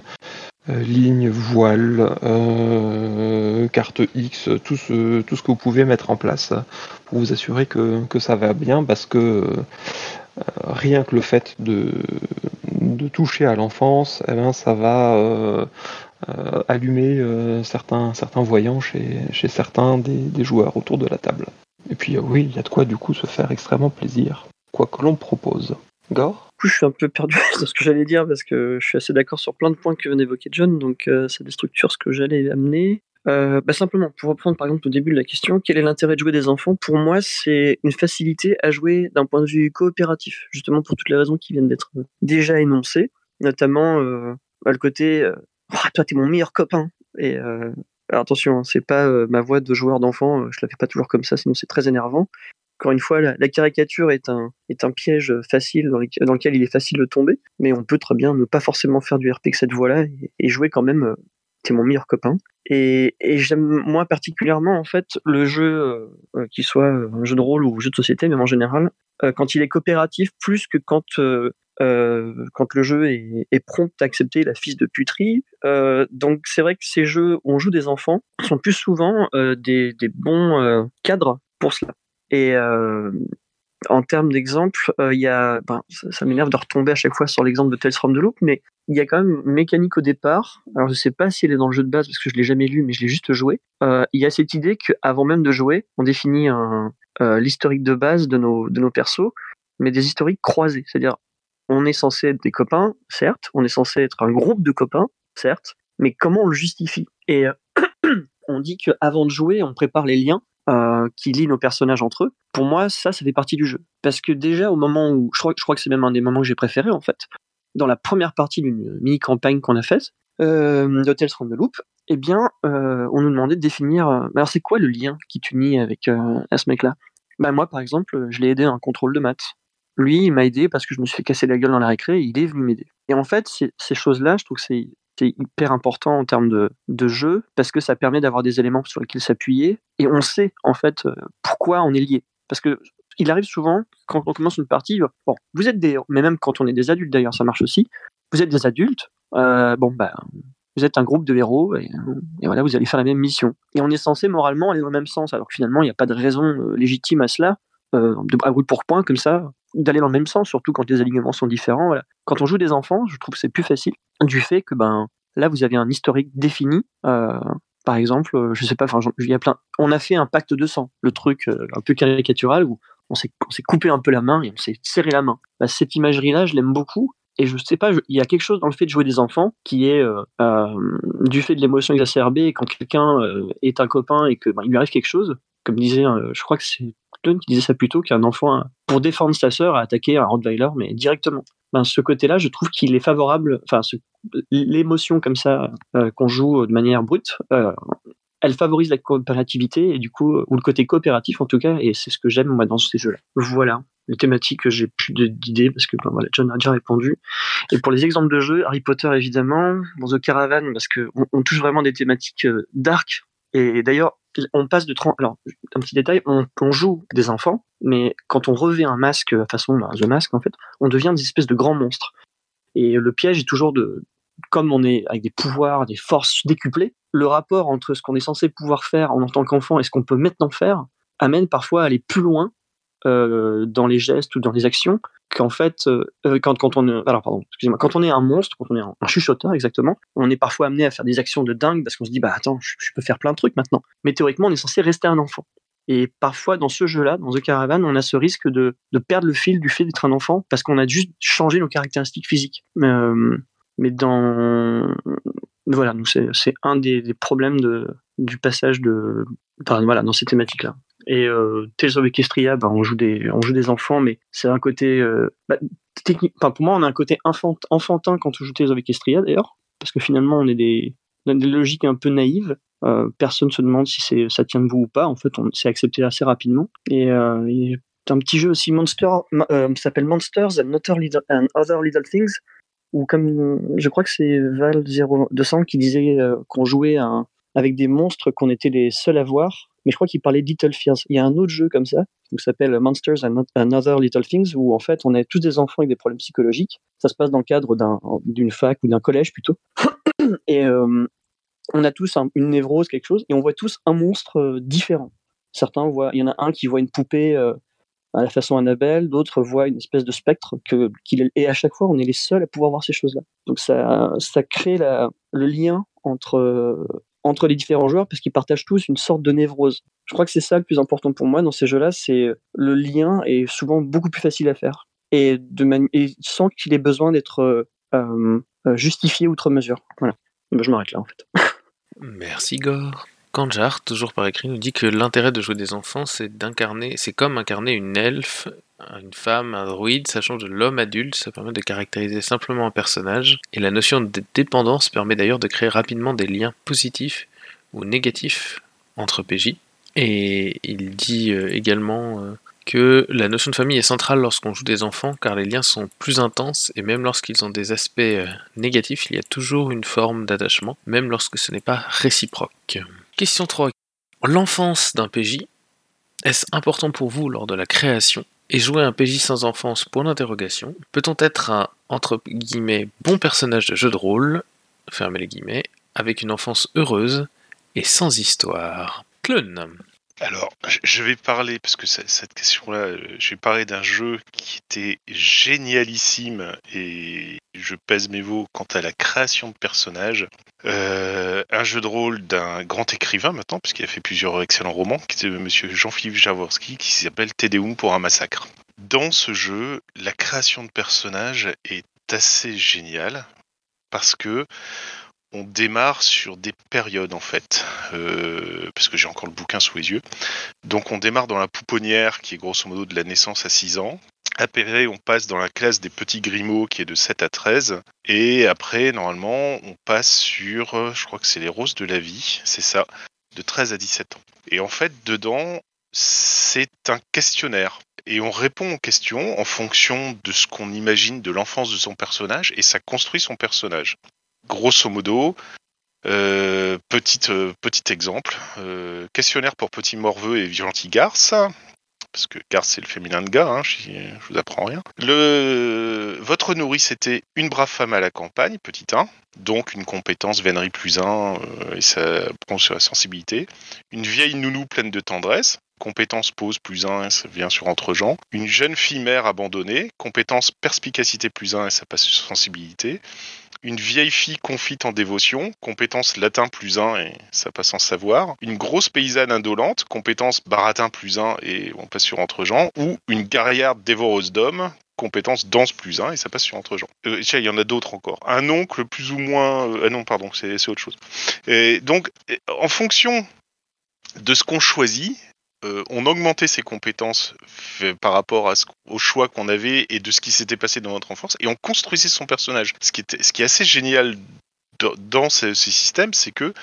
euh, ligne, voile, euh, carte X, tout ce, tout ce que vous pouvez mettre en place pour vous assurer que, que ça va bien, parce que euh, rien que le fait de, de toucher à l'enfance, eh ben, ça va euh, allumer certains, certains voyants chez, chez certains des, des joueurs autour de la table. Et puis oui, il y a de quoi du coup se faire extrêmement plaisir quoi que l'on propose. Gore je suis un peu perdu dans ce que j'allais dire parce que je suis assez d'accord sur plein de points que vient d'évoquer John, donc euh, ça déstructure ce que j'allais amener. Euh, bah simplement, pour reprendre par exemple au début de la question, quel est l'intérêt de jouer des enfants? Pour moi, c'est une facilité à jouer d'un point de vue coopératif, justement pour toutes les raisons qui viennent d'être déjà énoncées, notamment euh, bah, le côté euh, oh, toi t'es mon meilleur copain et euh, Alors attention, hein, c'est pas euh, ma voix de joueur d'enfant, euh, je la fais pas toujours comme ça, sinon c'est très énervant. Encore une fois, la, caricature est un, un piège facile dans, lequel- il est facile de tomber, mais on peut très bien ne pas forcément faire du RP avec cette voix-là et, jouer quand même. euh, C'est mon meilleur copain. Et, j'aime moi particulièrement en fait le jeu, euh, euh, qu'il soit euh, un jeu de rôle ou jeu de société, même en général, quand il est coopératif, plus que quand le jeu est, prompt à accepter la fils de puterie. Donc c'est vrai que ces jeux où on joue des enfants sont plus souvent des, bons cadres pour cela. Et euh, en termes d'exemple, euh, il y a, ben, ça, m'énerve de retomber à chaque fois sur l'exemple de Tales from the Loop, mais il y a quand même une mécanique au départ. Alors je sais pas si elle est dans le jeu de base parce que je l'ai jamais lu, mais je l'ai juste joué. Euh, il y a cette idée qu'avant même de jouer, on définit l'historique de base de nos, de nos persos, mais des historiques croisés. C'est-à-dire, on est censé être des copains, certes, on est censé être un groupe de copains, certes, mais comment on le justifie? Et on dit qu'avant de jouer, on prépare les liens euh, qui lient nos personnages entre eux. Pour moi, ça, ça fait partie du jeu. Parce que déjà, au moment où, je crois, que c'est même un des moments que j'ai préféré, en fait, dans la première partie d'une mini-campagne qu'on a faite, euh, Tales from the eh bien, euh, on nous demandait de définir, euh, alors c'est quoi le lien qui t'unit avec ce mec-là? Bah, Moi, par exemple, je l'ai aidé à un contrôle de maths. Lui, il m'a aidé parce que je me suis fait casser la gueule dans la récré et il est venu m'aider. Et en fait, ces choses-là, je trouve que c'est c'est hyper important en termes de, de jeu parce que ça permet d'avoir des éléments sur lesquels s'appuyer et on sait en fait euh, pourquoi on est lié. Parce que il arrive souvent quand on commence une partie, bon, vous êtes des, mais même quand on est des adultes d'ailleurs, ça marche aussi. Vous êtes des adultes, euh, bon bah vous êtes un groupe de héros et, voilà, vous allez faire la même mission. Et on est censé moralement aller dans le même sens, alors que finalement il n'y a pas de raison euh, légitime à cela, euh, à brûle pour point comme ça, d'aller dans le même sens, surtout quand les alignements sont différents. Quand on joue des enfants, je trouve que c'est plus facile du fait que ben là vous avez un historique défini. euh, par exemple, euh, je sais pas, enfin, y a plein. On a fait un pacte de sang, le truc euh, un peu caricatural où on s'est coupé un peu la main et on s'est serré la main. Bah, cette imagerie-là, je l'aime beaucoup. Et je sais pas, il y a quelque chose dans le fait de jouer des enfants qui est du fait de l'émotion exacerbée. Quand quelqu'un est un copain et que ben, il lui arrive quelque chose, comme disait, je crois que c'est Qui disait ça plus tôt, qu'un enfant, a- pour défendre sa sœur, a attaqué un Rottweiler, mais directement. Ben, ce côté-là, je trouve qu'il est favorable. Enfin, l'émotion comme ça euh, qu'on joue de manière brute, euh, elle favorise la coopérativité et du coup, ou le côté coopératif en tout cas, et c'est ce que j'aime moi dans ces jeux-là. Voilà, les thématiques, j'ai plus d'idées parce que ben, voilà, John a déjà répondu. Et pour les exemples de jeux, Harry Potter évidemment, dans The Caravan parce que on touche vraiment des thématiques euh, dark. Et d'ailleurs, on passe de 30... Alors, un petit détail, on, joue des enfants, mais quand on revêt un masque euh, façon bah, The Mask en fait, on devient des espèces de grands monstres. Et le piège est toujours de, comme on est avec des pouvoirs, des forces décuplées, le rapport entre ce qu'on est censé pouvoir faire en tant qu'enfant et ce qu'on peut maintenant faire amène parfois à aller plus loin euh, dans les gestes ou dans les actions qu'en fait, euh, euh, quand, quand on alors pardon, excusez-moi, quand on est un monstre, quand on est un, chuchoteur exactement, on est parfois amené à faire des actions de dingue parce qu'on se dit bah attends, je, peux faire plein de trucs maintenant. Mais théoriquement, on est censé rester un enfant. Et parfois, dans ce jeu-là, dans The Caravan, on a ce risque de, perdre le fil du fait d'être un enfant parce qu'on a juste changé nos caractéristiques physiques. Euh, mais dans voilà, c'est un des, problèmes de, du passage de voilà dans ces thématiques là. Et euh, Tales of bah, on joue des on joue des enfants, mais c'est un côté euh, bah, technique. Pour moi, on a un côté enfant, enfantin quand on joue Tales of Equestria d'ailleurs, parce que finalement on est des a des logiques un peu naïves. Euh, personne se demande si ça tient debout ou pas. En fait, on s'est accepté assez rapidement. Et, euh, et un petit jeu aussi Monster euh, s'appelle Monsters and Other, Little, and Other Little Things ou comme je crois que c'est Val 0200 qui disait euh, qu'on jouait avec des monstres qu'on était les seuls à voir, mais je crois qu'il parlait de Little Fears. Il y a un autre jeu comme ça qui s'appelle Monsters and, and Other Little Things où en fait on est tous des enfants avec des problèmes psychologiques. Ça se passe dans le cadre d'un, d'une fac ou d'un collège plutôt. et euh, on a tous un, une névrose, quelque chose, et on voit tous un monstre euh, différent. Certains voient, il y en a un qui voit une poupée euh, à la façon Annabelle, d'autres voient une espèce de spectre et à chaque fois on est les seuls à pouvoir voir ces choses-là. Donc ça, ça crée le lien entre, entre les différents joueurs parce qu'ils partagent tous une sorte de névrose. Je crois que c'est ça le plus important pour moi dans ces jeux-là, c'est le lien est souvent beaucoup plus facile à faire et, de sans qu'il ait besoin d'être euh, euh, justifié outre mesure. Voilà. Ben, je m'arrête là en fait. Merci Gore. Kanjar, toujours par écrit, nous dit que l'intérêt de jouer des enfants, c'est d'incarner, c'est comme incarner une elfe, une femme, un druide, ça change de l'homme adulte, ça permet de caractériser simplement un personnage, et la notion de dépendance permet d'ailleurs de créer rapidement des liens positifs ou négatif entre PJ. Et il dit euh, également euh, que la notion de famille est centrale lorsqu'on joue des enfants car les liens sont plus intenses et même lorsqu'ils ont des aspects euh, négatifs, il y a toujours une forme d'attachement, même lorsque ce n'est pas réciproque. Question 3. L'enfance d'un PJ, est-ce important pour vous lors de la création Et jouer un PJ sans enfance, point d'interrogation. Peut-on être un, entre guillemets, bon personnage de jeu de rôle, fermez les guillemets, avec une enfance heureuse et sans histoire? Clone. Alors, je- vais parler, parce que cette question-là, euh, je vais parler d'un jeu qui était génialissime et je pèse mes mots quant à la création de personnages. Euh, un jeu de rôle d'un grand écrivain maintenant, puisqu'il a fait plusieurs excellents romans, qui était monsieur Jean-Philippe Jaworski, qui s'appelle Tédéum pour un massacre. Dans ce jeu, la création de personnages est assez géniale parce que on démarre sur des périodes en fait, euh, parce que j'ai encore le bouquin sous les yeux. Donc on démarre dans la pouponnière qui est grosso modo de la naissance à 6 ans. Après, on passe dans la classe des petits Grimaud qui est de 7 à 13. Et après, normalement, on passe sur, je crois que c'est les roses de la vie, c'est ça, de 13 à 17 ans. Et en fait, dedans, c'est un questionnaire. Et on répond aux questions en fonction de ce qu'on imagine de l'enfance de son personnage, et ça construit son personnage. Grosso modo, euh, euh, petit exemple, euh, questionnaire pour petit morveux et gentil garce, parce que garce c'est le féminin de gars, hein, je, je vous apprends rien. Le, votre nourrice était une brave femme à la campagne, petit 1, donc une compétence vénerie plus 1 euh, et ça prend sur la sensibilité. Une vieille nounou pleine de tendresse, compétence pose plus 1 et ça vient sur entre gens. Une jeune fille mère abandonnée, compétence perspicacité plus 1 et ça passe sur sensibilité une vieille fille confite en dévotion, compétence latin plus 1 et ça passe en savoir, une grosse paysanne indolente, compétence baratin plus 1 et on passe sur entre gens, ou une guerrière dévoreuse d'hommes, compétence danse plus 1 et ça passe sur entre gens. Euh, il y en a d'autres encore. Un oncle plus ou moins... Euh, ah non, pardon, c'est autre chose. Et donc, en fonction de ce qu'on choisit, euh, on augmentait ses compétences fait- par rapport à ce, au choix qu'on avait et de ce qui s'était passé dans notre enfance, et on construisait son personnage. Ce qui, est assez génial dans, dans ce, ce système, c'est que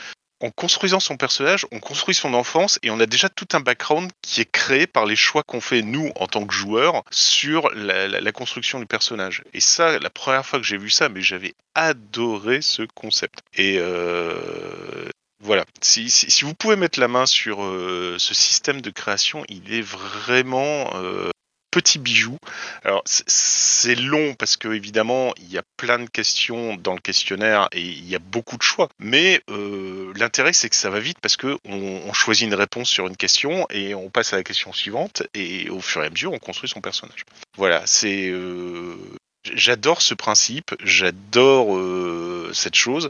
en construisant son personnage, on construit son enfance et on a déjà tout un background qui est créé par les choix qu'on fait nous en tant que joueurs sur la construction du personnage. Et ça, la première fois que j'ai vu ça, mais j'avais adoré ce concept. Et euh, voilà. Si, si, si vous pouvez mettre la main sur euh, ce système de création, il est vraiment euh, petit bijou. Alors c'est- long parce que évidemment il y a plein de questions dans le questionnaire et il y a beaucoup de choix. Mais euh, l'intérêt c'est que ça va vite parce que on, on choisit une réponse sur une question et on passe à la question suivante et au fur et à mesure on construit son personnage. Voilà, c'est euh, j'adore ce principe, j'adore euh, cette chose.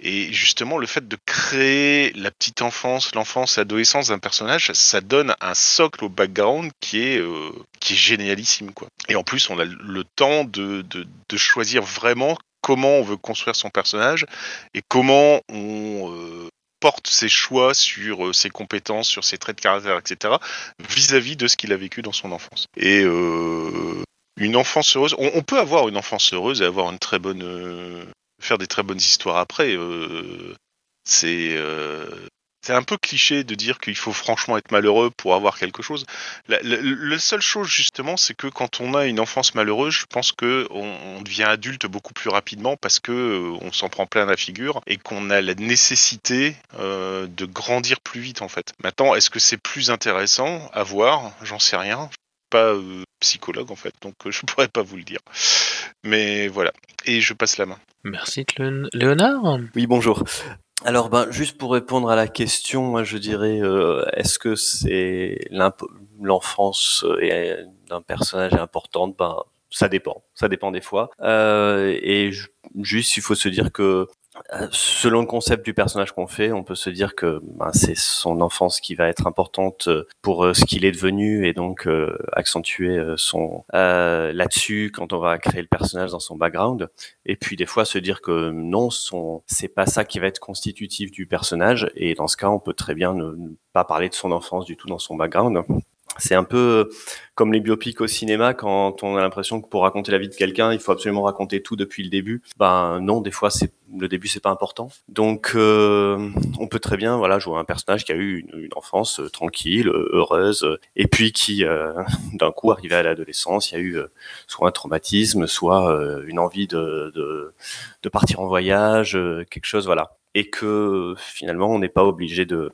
Et justement, le fait de créer la petite enfance, l'enfance, l'adolescence d'un personnage, ça donne un socle au background qui est, euh, qui est génialissime. Quoi. Et en plus, on a le temps de, choisir vraiment comment on veut construire son personnage et comment on euh, porte ses choix sur euh, ses compétences, sur ses traits de caractère, etc., vis-à-vis de ce qu'il a vécu dans son enfance. Et une enfance heureuse, on, on peut avoir une enfance heureuse et avoir une très bonne... faire des très bonnes histoires après. euh, c'est euh, c'est un peu cliché de dire qu'il faut franchement être malheureux pour avoir quelque chose. La, la- la seule chose justement, c'est que quand on a une enfance malheureuse, je pense que on, on devient adulte beaucoup plus rapidement parce que euh, on s'en prend plein la figure et qu'on a la nécessité euh, de grandir plus vite en fait. Maintenant, est-ce que c'est plus intéressant à voir? J'en sais rien. Pas euh, psychologue en fait, donc euh, je pourrais pas vous le dire. Mais voilà. Et je passe la main. Merci Clone. Léonard Oui, bonjour. Alors, ben, juste pour répondre à la question, moi, je dirais, euh, est-ce que c'est l'imp- l'enfance euh, d'un personnage est importante? Ben, ça dépend. Ça dépend des fois. Euh, et ju- juste, il faut se dire que selon le concept du personnage qu'on fait, on peut se dire que ben, c'est son enfance qui va être importante euh, pour euh, ce qu'il est devenu et donc euh, accentuer euh, son euh, là-dessus quand on va créer le personnage dans son background. Et puis des fois se dire que non, son c'est pas ça qui va être constitutif du personnage. Et dans ce cas, on peut très bien ne, ne pas parler de son enfance du tout dans son background. C'est un peu comme les biopics au cinéma quand on a l'impression que pour raconter la vie de quelqu'un, il faut absolument raconter tout depuis le début. Ben non, des fois c'est le début c'est pas important. Donc euh, on peut très bien voilà jouer un personnage qui a eu une, enfance euh, tranquille, euh, heureuse, et puis qui d'un coup arrivé à l'adolescence, il y a eu soit un traumatisme, soit une envie de, de, de partir en voyage, quelque chose voilà et que finalement on n'est pas obligé de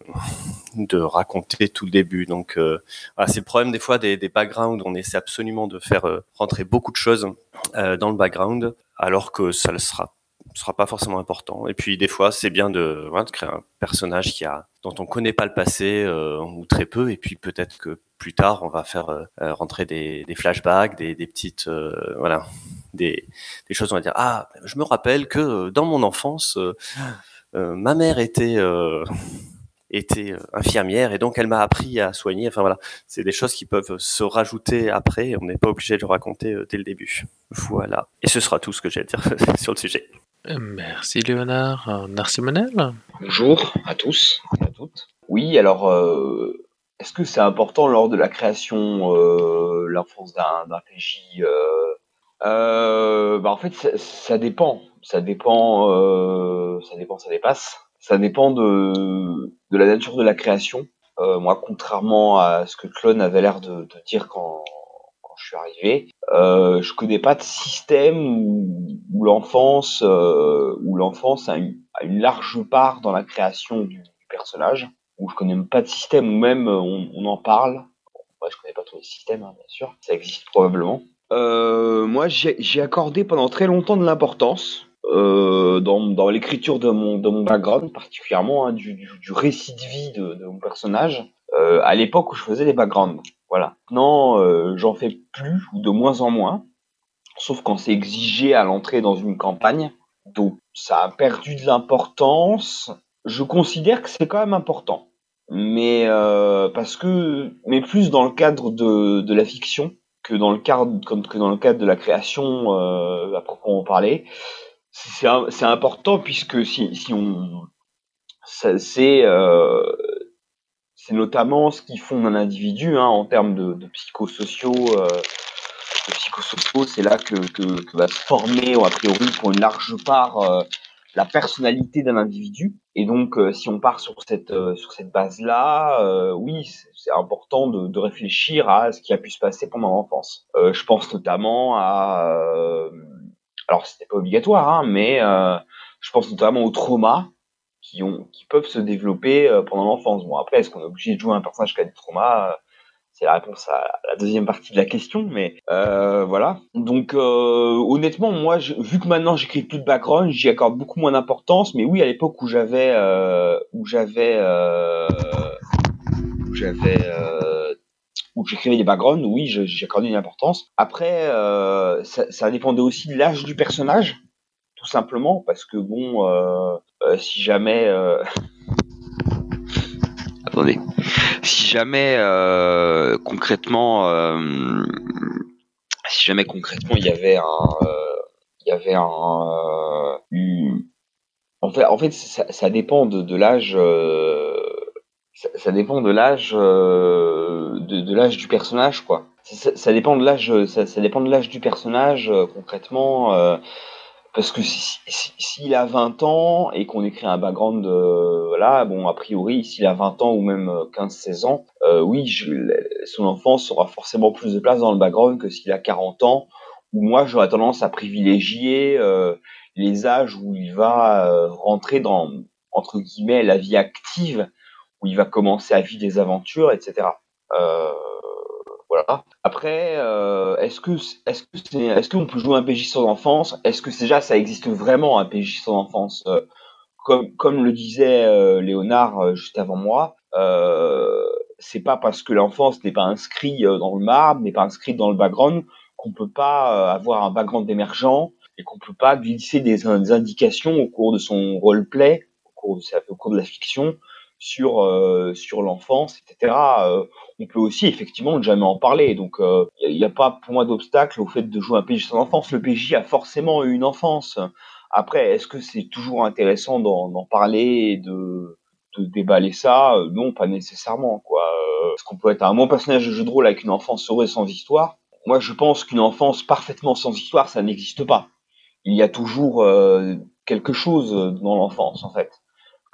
de raconter tout le début. Donc euh, c'est le problème des fois des, backgrounds. On essaie absolument de faire euh, rentrer beaucoup de choses euh, dans le background, alors que ça ne sera sera pas forcément important. Et puis des fois c'est bien de, de créer un personnage qui a dont on connaît pas le passé ou très peu, et puis peut-être que plus tard on va faire rentrer des, flashbacks, des, petites voilà des, des choses on va dire ah je me rappelle que dans mon enfance ma mère était euh, était euh, infirmière et donc elle m'a appris à soigner. Enfin voilà, c'est des choses qui peuvent se rajouter après. On n'est pas obligé de le raconter dès le début. Voilà. Et ce sera tout ce que j'ai à dire sur le sujet. Merci Léonard. Narcimonel Bonjour à tous et à toutes. Oui, alors est-ce que c'est important lors de la création, l'enfance d'un PJ bah, En fait, ça, dépend ça dépend, euh, ça dépend, ça dépasse. Ça dépend de, la nature de la création. Euh, moi, contrairement à ce que Clone avait l'air de, de, dire quand, je suis arrivé, euh, je connais pas de système où, l'enfance, euh, a, une, large part dans la création du, personnage. Où je connais pas de système où même on, on en parle. Bon, moi, je connais pas tous les systèmes, hein, bien sûr. Ça existe probablement. Euh, moi, j'ai accordé pendant très longtemps de l'importance euh, dans, dans l'écriture de mon, de mon background, particulièrement hein, du, du, du, récit de vie de, de mon personnage, euh, à l'époque où je faisais les backgrounds. Voilà. Maintenant, euh, j'en fais plus ou de moins en moins, sauf quand c'est exigé à l'entrée dans une campagne. Donc, ça a perdu de l'importance. Je considère que c'est quand même important, mais euh, parce que, mais plus dans le cadre de, de la fiction que dans le cadre, que dans le cadre de la création euh, à proprement parler c'est important puisque si, si on c'est euh, c'est notamment ce qui fonde un individu hein, en termes de, de psychosociaux euh, psychosociaux c'est là que, que, que, va se former a priori pour une large part euh, la personnalité d'un individu et donc euh, si on part sur cette euh, sur cette base là euh, oui c'est important de, de, réfléchir à ce qui a pu se passer pendant l'enfance je pense notamment à alors c'était pas obligatoire, hein, mais euh, je pense notamment aux traumas qui ont, qui peuvent se développer euh, pendant l'enfance. Bon après, est-ce qu'on est obligé de jouer un personnage qui a des traumas euh, C'est la réponse à la deuxième partie de la question, mais euh, voilà. Donc honnêtement, moi, vu que maintenant j'écris plus de background, j'y accorde beaucoup moins d'importance. Mais oui, à l'époque où j'avais, où j'avais, où j'avais où j'écrivais des backgrounds, oui, j'ai accordé une importance. Après, euh, ça, ça, dépendait aussi de l'âge du personnage, tout simplement, parce que bon, euh, euh, si jamais... Euh, attendez. Si jamais euh, concrètement... Euh, si jamais concrètement il y avait un... il y avait un... Une... En fait, en fait ça, dépend de, l'âge ça, ça, dépend de l'âge euh, de, de l'âge du personnage quoi. Ça, ça dépend de l'âge ça, dépend de l'âge du personnage euh, concrètement euh, parce que s'il si, si, a 20 ans et qu'on écrit un background euh, voilà bon a priori s'il a 20 ans ou même 15 16 ans euh, oui je, son enfance aura forcément plus de place dans le background que s'il a 40 ans où moi j'aurais tendance à privilégier les âges où il va rentrer dans entre guillemets la vie active où il va commencer à vivre des aventures, etc. Euh, Après, euh, est-ce que est-ce que est-ce qu'on peut jouer un PJ sans enfance? Est-ce que déjà ça existe vraiment un PJ sans enfance euh, Comme comme le disait euh, Léonard juste avant moi, c'est pas parce que l'enfance n'est pas inscrit dans le marbre, n'est pas inscrit dans le background qu'on peut pas avoir un background émergent et qu'on peut pas glisser des, indications au cours de son roleplay, au cours au cours de la fiction, sur euh, sur l'enfance, etc. Euh, on peut aussi effectivement ne jamais en parler. Donc il euh, n'y a, pas pour moi d'obstacle au fait de jouer un PJ sans enfance. Le PJ a forcément eu une enfance. Après, est-ce que c'est toujours intéressant d'en parler de déballer ça, non, pas nécessairement, quoi. Est-ce qu'on peut être un bon personnage de jeu de rôle avec une enfance heureuse sans histoire? Moi, je pense qu'une enfance parfaitement sans histoire, ça n'existe pas. Il y a toujours quelque chose dans l'enfance, en fait.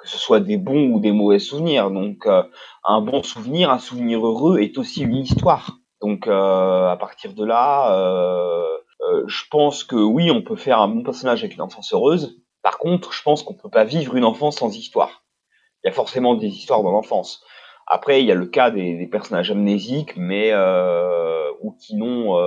Que ce soit des bons ou des mauvais souvenirs. Donc, euh, un bon souvenir, un souvenir heureux est aussi une histoire. Donc, euh, à partir de là, euh, je pense que oui, on peut faire un bon personnage avec une enfance heureuse. Par contre, je pense qu'on peut pas vivre une enfance sans histoire. Il y a forcément des histoires dans l'enfance. Après, il y a le cas des, des personnages amnésiques, mais ou qui n'ont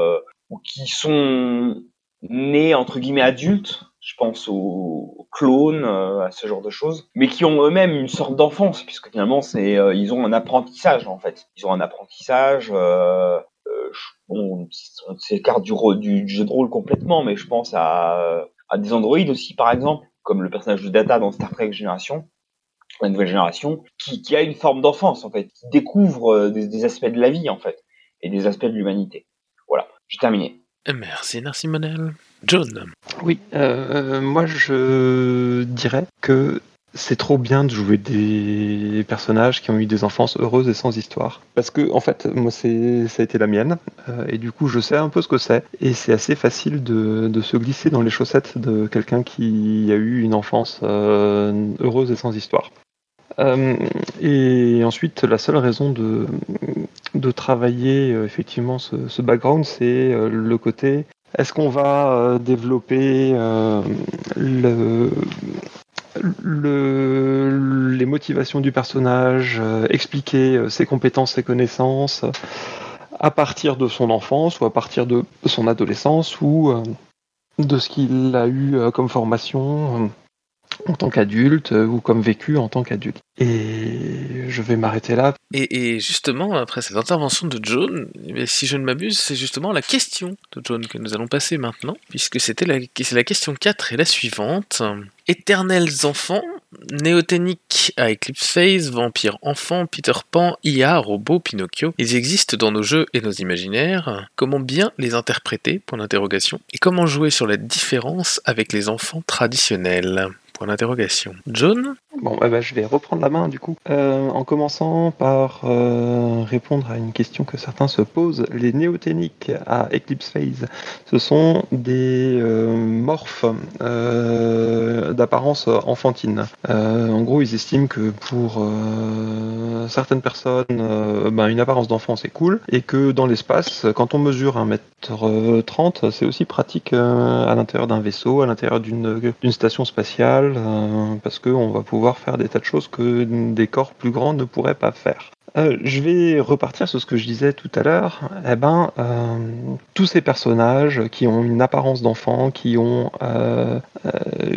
ou qui sont nés entre guillemets adultes. Je pense aux, clones, euh, à ce genre de choses, mais qui ont eux-mêmes une sorte d'enfance, puisque finalement, c'est euh, ils ont un apprentissage en fait. Ils ont un apprentissage. Euh, euh, bon, on s'écarte du, du, jeu de rôle complètement, mais je pense à, à des androïdes aussi, par exemple, comme le personnage de Data dans Star Trek Génération la nouvelle génération, qui, qui a une forme d'enfance en fait, qui découvre euh, des, des aspects de la vie en fait, et des aspects de l'humanité. Voilà, j'ai terminé. Merci, merci Manel. John. Oui, euh, moi je dirais que c'est trop bien de jouer des personnages qui ont eu des enfances heureuses et sans histoire. Parce que, en fait, moi, ça a été la mienne, euh, et du coup, je sais un peu ce que c'est, et c'est assez facile de, se glisser dans les chaussettes de quelqu'un qui a eu une enfance euh, heureuse et sans histoire. Euh, et ensuite, la seule raison de, travailler euh, effectivement ce, background, c'est euh, le côté est-ce qu'on va euh, développer euh, le, le- les motivations du personnage, euh, expliquer ses compétences, ses connaissances à partir de son enfance ou à partir de son adolescence ou de ce qu'il a eu comme formation en tant qu'adulte euh, ou comme vécu en tant qu'adulte. Et je vais m'arrêter là. Et, justement, après cette intervention de John, si je ne m'abuse, c'est justement la question de John que nous allons passer maintenant, puisque c'était la, question 4 et la suivante. Éternels enfants, néothéniques à Eclipse Phase, vampires enfants, Peter Pan, IA, robots, Pinocchio, ils existent dans nos jeux et nos imaginaires. Comment bien les interpréter? Point d'interrogation. Et comment jouer sur la différence avec les enfants traditionnels? Point. John? Bon, eh ben, je vais reprendre la main du coup, Euh, en commençant par euh, répondre à une question que certains se posent. Les néothéniques à Eclipse Phase, ce sont des euh, morphes d'apparence enfantine. En gros, ils estiment que pour certaines personnes, ben, une apparence d'enfant c'est cool, et que dans l'espace, quand on mesure 1m30, c'est aussi pratique à l'intérieur d'un vaisseau, à l'intérieur d'une station spatiale, parce qu'on va pouvoir faire des tas de choses que des corps plus grands ne pourraient pas faire. Euh, je vais repartir sur ce que je disais tout à l'heure. Eh ben, euh, tous ces personnages qui ont une apparence d'enfant, qui ont euh,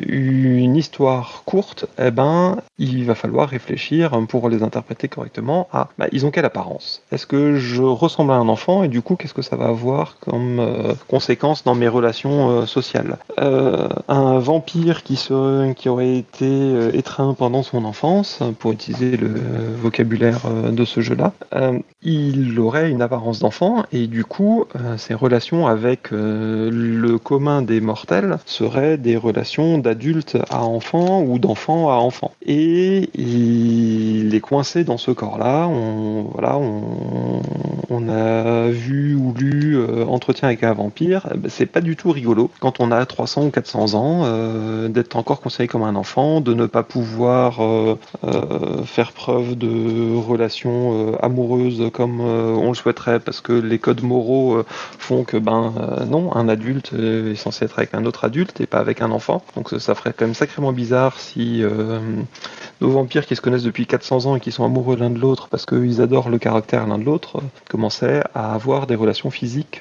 une histoire courte, eh ben, il va falloir réfléchir pour les interpréter correctement. À, bah, ils ont quelle apparence? Est-ce que je ressemble à un enfant et du coup, qu'est-ce que ça va avoir comme conséquence dans mes relations sociales? Un vampire qui, qui aurait été étreint pendant son enfance, pour utiliser le vocabulaire de ce jeu-là, euh, il aurait une apparence d'enfant et du coup, euh, ses relations avec euh, le commun des mortels seraient des relations d'adulte à enfant ou d'enfant à enfant. Et il est coincé dans ce corps-là. On, voilà, on, a vu ou lu Entretien avec un vampire. Eh ben, c'est pas du tout rigolo quand on a 300 ou 400 ans d'être encore considéré comme un enfant, de ne pas pouvoir faire preuve de relations euh, amoureuses comme euh, on le souhaiterait parce que les codes moraux euh, font que ben non, un adulte est censé être avec un autre adulte et pas avec un enfant. Donc ça, ferait quand même sacrément bizarre si nos vampires qui se connaissent depuis 400 ans et qui sont amoureux l'un de l'autre parce qu'ils adorent le caractère l'un de l'autre commençaient à avoir des relations physiques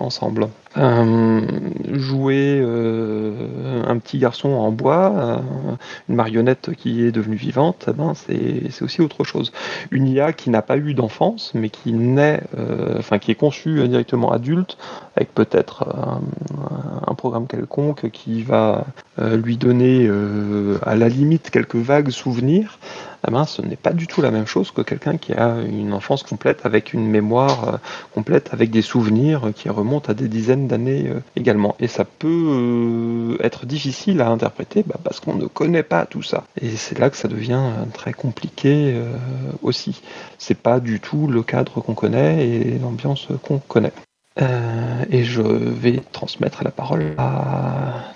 ensemble. Jouer un petit garçon en bois, une marionnette qui est devenue vivante, eh ben c'est aussi autre chose. Une IA qui n'a pas eu d'enfance, mais qui naît, euh, enfin qui est conçue euh, directement adulte, avec peut-être euh, un programme quelconque qui va euh, lui donner à la limite quelques vagues souvenirs, ah ben, ce n'est pas du tout la même chose que quelqu'un qui a une enfance complète avec une mémoire euh, complète, avec des souvenirs qui remontent à des dizaines d'années euh, également. Et ça peut euh, être difficile à interpréter bah, parce qu'on ne connaît pas tout ça. Et c'est là que ça devient très compliqué aussi. C'est pas du tout le cadre qu'on connaît et l'ambiance qu'on connaît. et je vais transmettre la parole à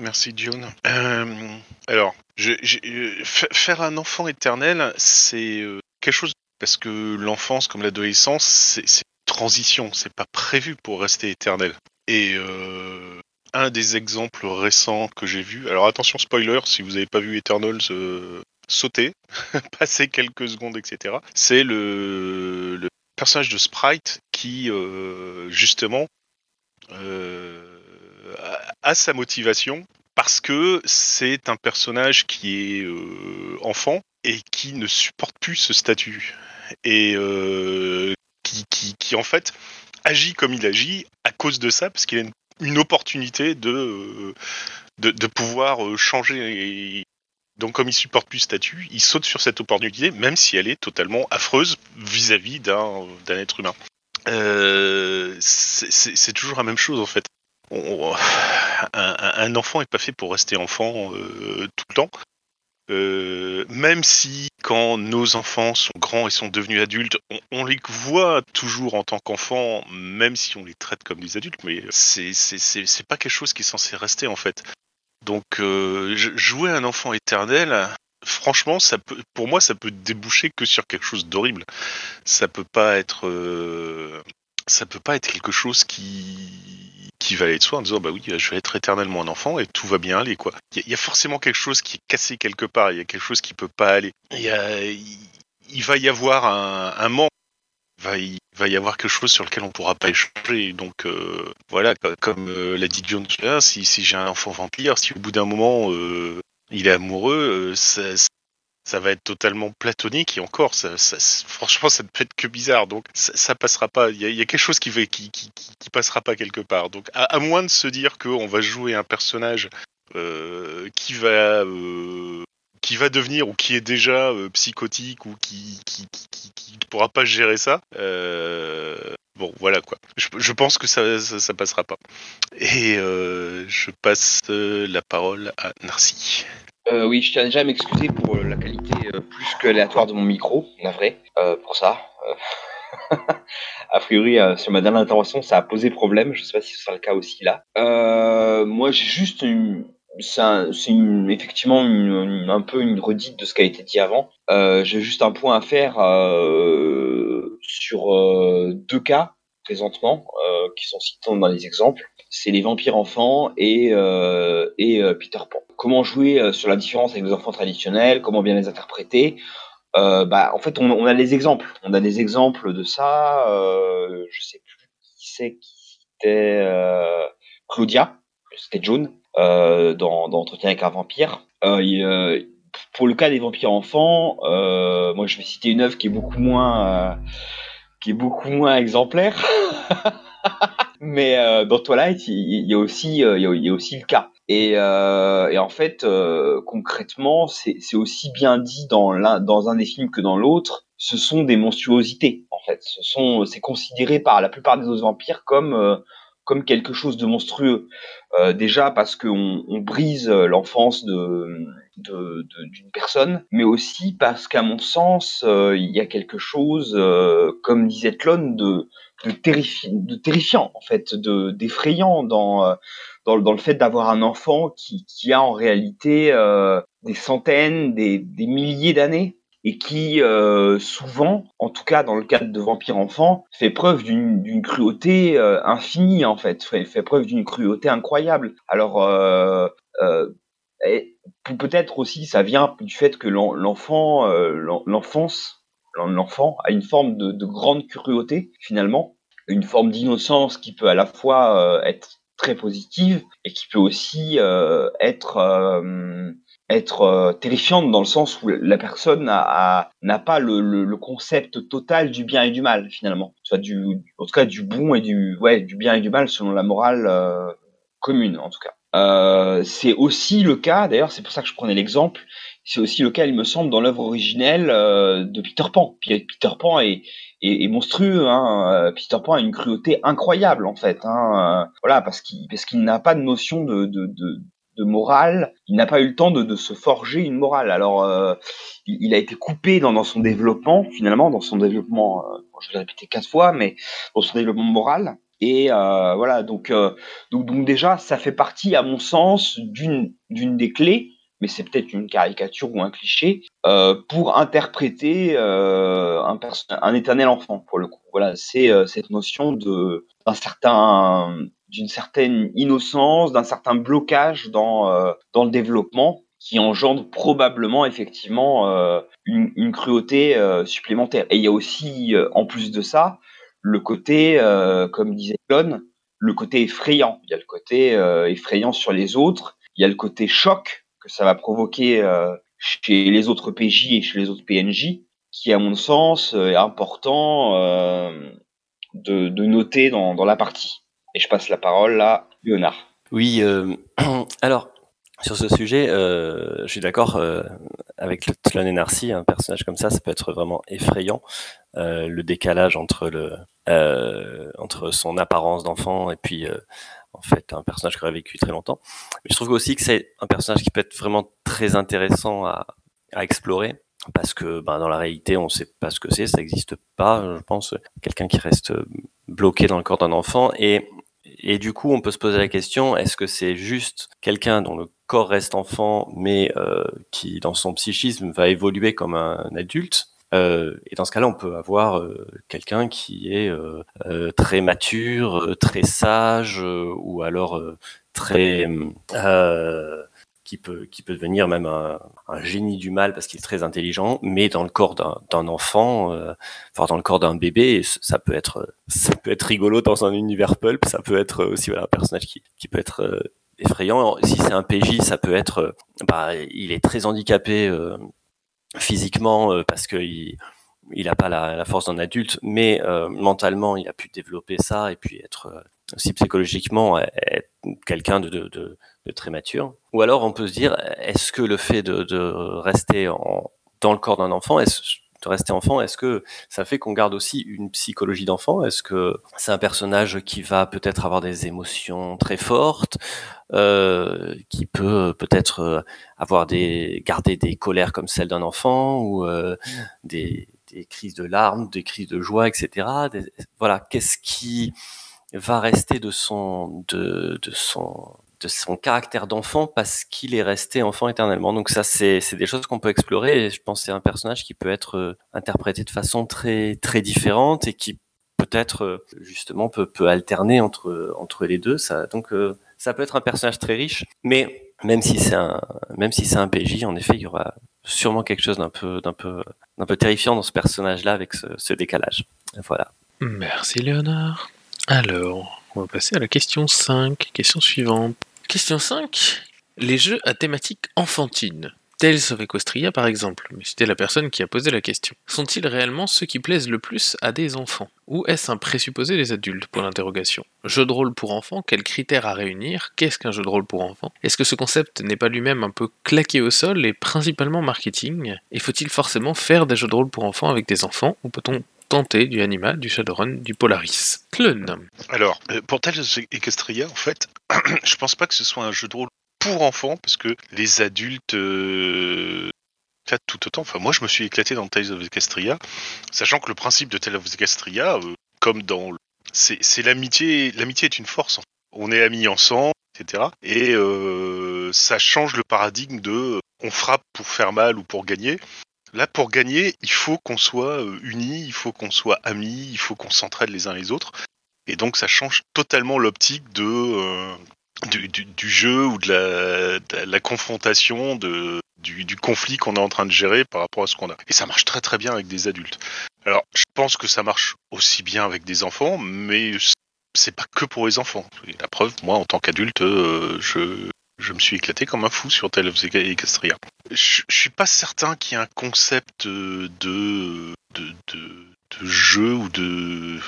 Merci John. Euh, alors, je, faire un enfant éternel, c'est euh, quelque chose parce que l'enfance, comme l'adolescence, c'est une transition. C'est pas prévu pour rester éternel. Et euh, un des exemples récents que j'ai vu. Alors attention spoiler, si vous n'avez pas vu Eternals, sautez, passez quelques secondes, etc. C'est le, personnage de Sprite qui justement a sa motivation parce que c'est un personnage qui est euh, enfant et qui ne supporte plus ce statut et euh, qui, en fait agit comme il agit à cause de ça parce qu'il a une, opportunité de, euh, de, de pouvoir changer et donc comme il supporte plus ce statut, il saute sur cette opportunité, même si elle est totalement affreuse vis-à-vis d'un être humain. C'est toujours la même chose en fait un, enfant est pas fait pour rester enfant euh, tout le temps. Euh, même si quand nos enfants sont grands et sont devenus adultes, on, les voit toujours en tant qu'enfants, même si on les traite comme des adultes, mais c'est c'est pas quelque chose qui est censé rester en fait. Donc euh, jouer un enfant éternel, franchement, ça peut, pour moi, ça peut déboucher que sur quelque chose d'horrible. Ça peut pas être, ça peut pas être quelque chose qui qui va aller de soi en disant bah oui je vais être éternellement un enfant et tout va bien aller quoi. Il y, a forcément quelque chose qui est cassé quelque part il y a quelque chose qui peut pas aller. Il, va y avoir un, un manque il va y avoir quelque chose sur lequel on pourra pas échanger. Donc euh, voilà comme euh, l'a dit John si, si j'ai un enfant vampire si au bout d'un moment euh, il est amoureux ça va être totalement platonique et encore, ça, franchement, ça ne peut être que bizarre. Donc, ça, passera pas. Il y, a, quelque chose qui, va, qui, qui, passera pas quelque part. Donc, à, moins de se dire qu'on va jouer un personnage euh, qui va euh, qui va devenir ou qui est déjà euh, psychotique ou qui qui, qui, pourra pas gérer ça. bon, voilà quoi. Je, pense que ça, ça, passera pas. Et je passe la parole à Narcy. Euh, oui, je tiens déjà à m'excuser pour la qualité euh, plus que aléatoire de mon micro, navré, euh, pour ça. a priori, sur ma dernière intervention, ça a posé problème. Je ne sais pas si ce sera le cas aussi là. moi, j'ai juste une, c'est effectivement un peu une redite de ce qui a été dit avant. j'ai juste un point à faire sur deux cas présentement qui sont cités dans les exemples c'est les vampires enfants et, euh, et euh, Peter Pan. Comment jouer euh, sur la différence avec les enfants traditionnels, comment bien les interpréter bah, En fait, on, on, a les exemples. On a des exemples de ça. je sais plus qui c'est qui c'était Claudia, c'était Joan, dans, dans Entretien avec un vampire. Il, pour le cas des vampires enfants, moi je vais citer une œuvre qui est beaucoup moins, qui est beaucoup moins exemplaire. Mais euh, dans Twilight, il, y a aussi, euh, il, y a, aussi le cas. Et, euh, et en fait, euh, concrètement, c'est aussi bien dit dans l'un dans un des films que dans l'autre. Ce sont des monstruosités, en fait. Ce sont, c'est considéré par la plupart des autres vampires comme euh, comme quelque chose de monstrueux. Euh, déjà parce qu'on on brise l'enfance de d'une personne, mais aussi parce qu'à mon sens, il y a quelque chose, comme disait Tlon, de de, de terrifiant en fait, de d'effrayant dans, euh, dans, dans le fait d'avoir un enfant qui, a en réalité euh, des centaines, des, des milliers d'années et qui euh, souvent, en tout cas dans le cadre de Vampire Enfant, fait preuve d'une cruauté euh, infinie en fait, fait, fait preuve d'une cruauté incroyable. Alors euh, euh peut-être aussi ça vient du fait que l'enfant, l'enfance l'enfant a une forme de, de, grande cruauté finalement, une forme d'innocence qui peut à la fois euh, être très positive et qui peut aussi euh, être euh, terrifiante dans le sens où la personne n'a pas le, concept total du bien et du mal finalement, en tout cas du bon et du ouais du bien et du mal selon la morale commune en tout cas. Euh, c'est aussi le cas, d'ailleurs, c'est pour ça que je prenais l'exemple. c'est aussi le cas, il me semble, dans l'œuvre originelle euh, de Peter Pan. Peter Pan est, monstrueux. Hein. Peter Pan a une cruauté incroyable en fait. Hein. Voilà, parce qu'il n'a pas de notion de, morale. Il n'a pas eu le temps de, se forger une morale. Alors, euh, il, a été coupé dans, son développement, finalement, dans son développement. Euh, je vais le répéter quatre fois, mais dans son développement moral. Et euh, voilà, donc, euh, donc, donc déjà, ça fait partie, à mon sens, d'une d'une des clés mais c'est peut-être une caricature ou un cliché, euh, pour interpréter un, un éternel enfant, pour le coup. Voilà, c'est cette notion de d'un certain d'une certaine innocence, d'un certain blocage dans dans le développement qui engendre probablement effectivement une, une, cruauté supplémentaire. Et il y a aussi, en plus de ça, le côté, comme disait Clone, le côté effrayant. Il y a le côté effrayant sur les autres, il y a le côté choc que ça va provoquer euh, chez les autres PJ et chez les autres PNJ, qui à mon sens euh, est important euh, de, de, noter dans, dans, la partie. Et je passe la parole à Léonard. Oui, alors sur ce sujet, euh, je suis d'accord euh, avec le Tlon et Narcy, un personnage comme ça, ça peut être vraiment effrayant. Euh, le décalage entre le entre son apparence d'enfant et puis en fait un personnage qui aurait vécu très longtemps. Mais je trouve aussi que c'est un personnage qui peut être vraiment très intéressant à, à explorer parce que ben, dans la réalité on sait pas ce que c'est, ça n'existe pas, je pense. Quelqu'un qui reste bloqué dans le corps d'un enfant et et du coup, on peut se poser la question est-ce que c'est juste quelqu'un dont le corps reste enfant, mais euh, qui, dans son psychisme, va évoluer comme un adulte euh, et dans ce cas-là, on peut avoir euh, quelqu'un qui est euh, euh, très mature, très sage, ou alors très qui peut qui peut devenir même un, génie du mal parce qu'il est très intelligent, mais dans le corps d'un enfant, enfin dans le corps d'un bébé, ça peut être ça peut être rigolo dans un univers pulp, ça peut être aussi voilà, un personnage qui qui peut être effrayant. Si c'est un PJ, ça peut être bah il est très handicapé physiquement euh, parce qu'il il n'a pas la, la force d'un adulte, mais euh, mentalement, il a pu développer ça et puis être euh, aussi psychologiquement être quelqu'un de, très mature. Ou alors, on peut se dire, est-ce que le fait de, rester dans le corps d'un enfant, est-ce de rester enfant, est-ce que ça fait qu'on garde aussi une psychologie d'enfant? Est-ce que c'est un personnage qui va peut-être avoir des émotions très fortes, euh, qui peut peut-être euh, avoir des garder des colères comme celles d'un enfant ou euh, des, des, crises de larmes, des crises de joie, etc. voilà, qu'est-ce qui va rester de son de, de son de son caractère d'enfant parce qu'il est resté enfant éternellement. Donc ça, c'est des choses qu'on peut explorer. Et je pense que c'est un personnage qui peut être euh, interprété de façon très très différente et qui peut-être euh, justement peut, peut alterner entre entre les deux. Ça, donc euh, ça peut être un personnage très riche, mais même si c'est un même si c'est un PJ, en effet, il y aura sûrement quelque chose d'un peu d'un peu d'un peu terrifiant dans ce personnage-là avec ce, ce décalage. Voilà. Merci Léonard. Alors, on va passer à la question 5, question suivante. Question 5. Les jeux à thématique enfantine, Tales of Equestria par exemple, mais c'était la personne qui a posé la question, sont-ils réellement ceux qui plaisent le plus à des enfants? Ou est-ce un présupposé des adultes? Pour l'interrogation Jeu de rôle pour enfants, quels critères à réunir? Qu'est-ce qu'un jeu de rôle pour enfants? Est-ce que ce concept n'est pas lui-même un peu claqué au sol et principalement marketing? Et faut-il forcément faire des jeux de rôle pour enfants avec des enfants? Ou peut-on tenter du Anima, du Shadowrun, du Polaris. Clone. Alors, euh, pour Tales of Equestria, en fait, je pense pas que ce soit un jeu de rôle pour enfants, parce que les adultes euh, tout autant. Enfin, moi, je me suis éclaté dans Tales of Equestria, sachant que le principe de Tales of Equestria, euh, comme dans... C'est l'amitié, l'amitié est une force. On est amis ensemble, etc. Et euh, ça change le paradigme de on frappe pour faire mal ou pour gagner. Là, pour gagner, il faut qu'on soit euh, unis, il faut qu'on soit amis, il faut qu'on s'entraide les uns les autres. Et donc, ça change totalement l'optique de euh, du, jeu ou de la, confrontation, de, du, du conflit qu'on est en train de gérer par rapport à ce qu'on a. Et ça marche très très bien avec des adultes. Alors, je pense que ça marche aussi bien avec des enfants, mais c'est pas que pour les enfants. La preuve, moi, en tant qu'adulte, euh, je, je me suis éclaté comme un fou sur Tale of Equestria. Je, je suis pas certain qu'il y ait un concept de, de, de, jeu ou de,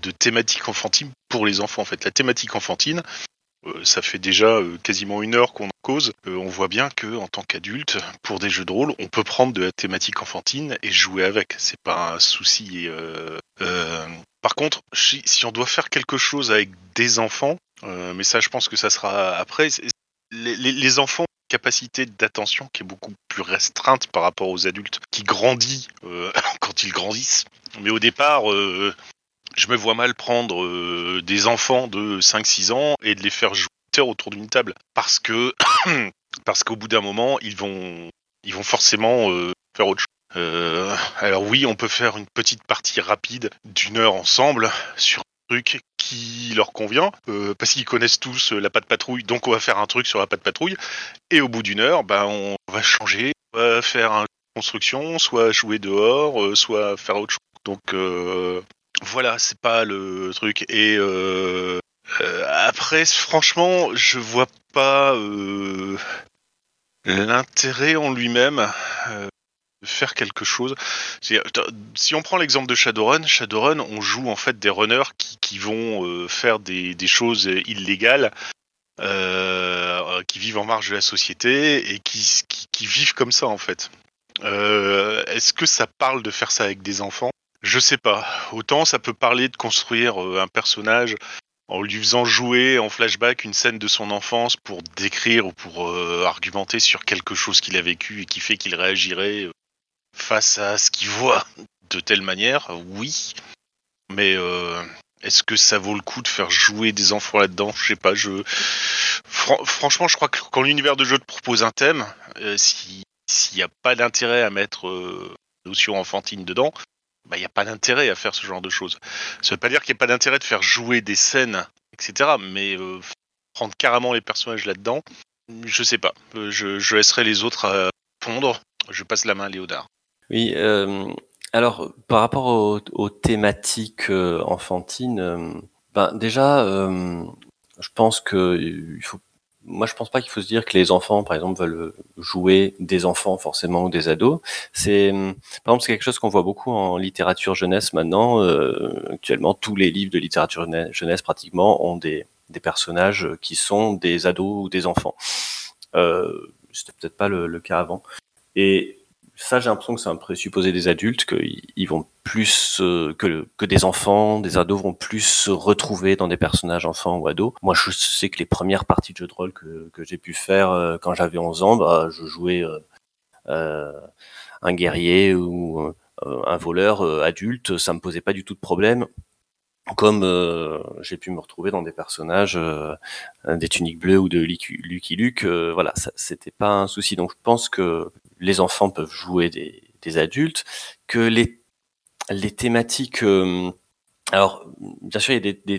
de thématique enfantine pour les enfants. En fait, la thématique enfantine, euh, ça fait déjà euh, quasiment une heure qu'on en cause. Euh, on voit bien que en tant qu'adulte, pour des jeux de rôle, on peut prendre de la thématique enfantine et jouer avec. C'est pas un souci. Par contre, si, on doit faire quelque chose avec des enfants, mais ça, je pense que ça sera après. Les, les- les enfants ont une capacité d'attention qui est beaucoup plus restreinte par rapport aux adultes, qui grandit euh, quand ils grandissent. Mais au départ, euh, je me vois mal prendre euh, des enfants de 5-6 ans et de les faire jouer autour d'une table. Parce que parce qu'au bout d'un moment, ils vont, ils vont forcément euh, faire autre chose. Alors oui, on peut faire une petite partie rapide d'une heure ensemble sur truc qui leur convient, euh, parce qu'ils connaissent tous euh, la patte patrouille, donc on va faire un truc sur la patte patrouille, et au bout d'une heure, ben, on va changer, on va faire un construction, soit jouer dehors, euh, soit faire autre chose. Donc voilà, c'est pas le truc. Et après, franchement, je vois pas l'intérêt en lui-même faire quelque chose. Si on prend l'exemple de Shadowrun, Shadowrun, on joue en fait des runners qui, vont euh, faire des, choses illégales, euh, qui vivent en marge de la société et qui, vivent comme ça en fait. Euh, Est-ce que ça parle de faire ça avec des enfants? Je sais pas. Autant ça peut parler de construire euh, un personnage en lui faisant jouer en flashback une scène de son enfance pour décrire ou pour euh, argumenter sur quelque chose qu'il a vécu et qui fait qu'il réagirait euh, face à ce qu'il voit de telle manière, oui. Mais euh, est-ce que ça vaut le coup de faire jouer des enfants là-dedans? Je sais pas. Je Fran- franchement, je crois que quand l'univers de jeu te propose un thème, euh, si s'il n'y a pas d'intérêt à mettre euh, notion enfantine dedans, bah il n'y a pas d'intérêt à faire ce genre de choses. Ça veut pas dire qu'il n'y a pas d'intérêt de faire jouer des scènes, etc. Mais euh, prendre carrément les personnages là-dedans, je sais pas. Je, je laisserai les autres à fondre. Je passe la main à Léodard. Oui, euh, alors par rapport aux, aux thématiques euh, enfantines, euh, ben déjà, euh, je pense que il faut. Moi, je pense pas qu'il faut se dire que les enfants, par exemple, veulent jouer des enfants forcément ou des ados. C'est, euh, par exemple, c'est quelque chose qu'on voit beaucoup en littérature jeunesse maintenant. Actuellement, tous les livres de littérature jeunesse, jeunesse, pratiquement ont des, des personnages qui sont des ados ou des enfants. Euh, C'était peut-être pas le, le cas avant. Et ça, j'ai l'impression que c'est un présupposé des adultes qu'ils ils vont plus euh, que, que des enfants, des ados vont plus se retrouver dans des personnages enfants ou ados. Moi, je sais que les premières parties de jeux de rôle que, que j'ai pu faire euh, quand j'avais 11 ans, bah, je jouais euh, euh, un guerrier ou euh, un voleur adulte, ça me posait pas du tout de problème. Comme j'ai pu me retrouver dans des personnages des tuniques bleues ou de Lucky Luke, voilà, c'était pas un souci. Donc je pense que les enfants peuvent jouer des, adultes, que les, les thématiques... euh, alors, bien sûr, il y a des,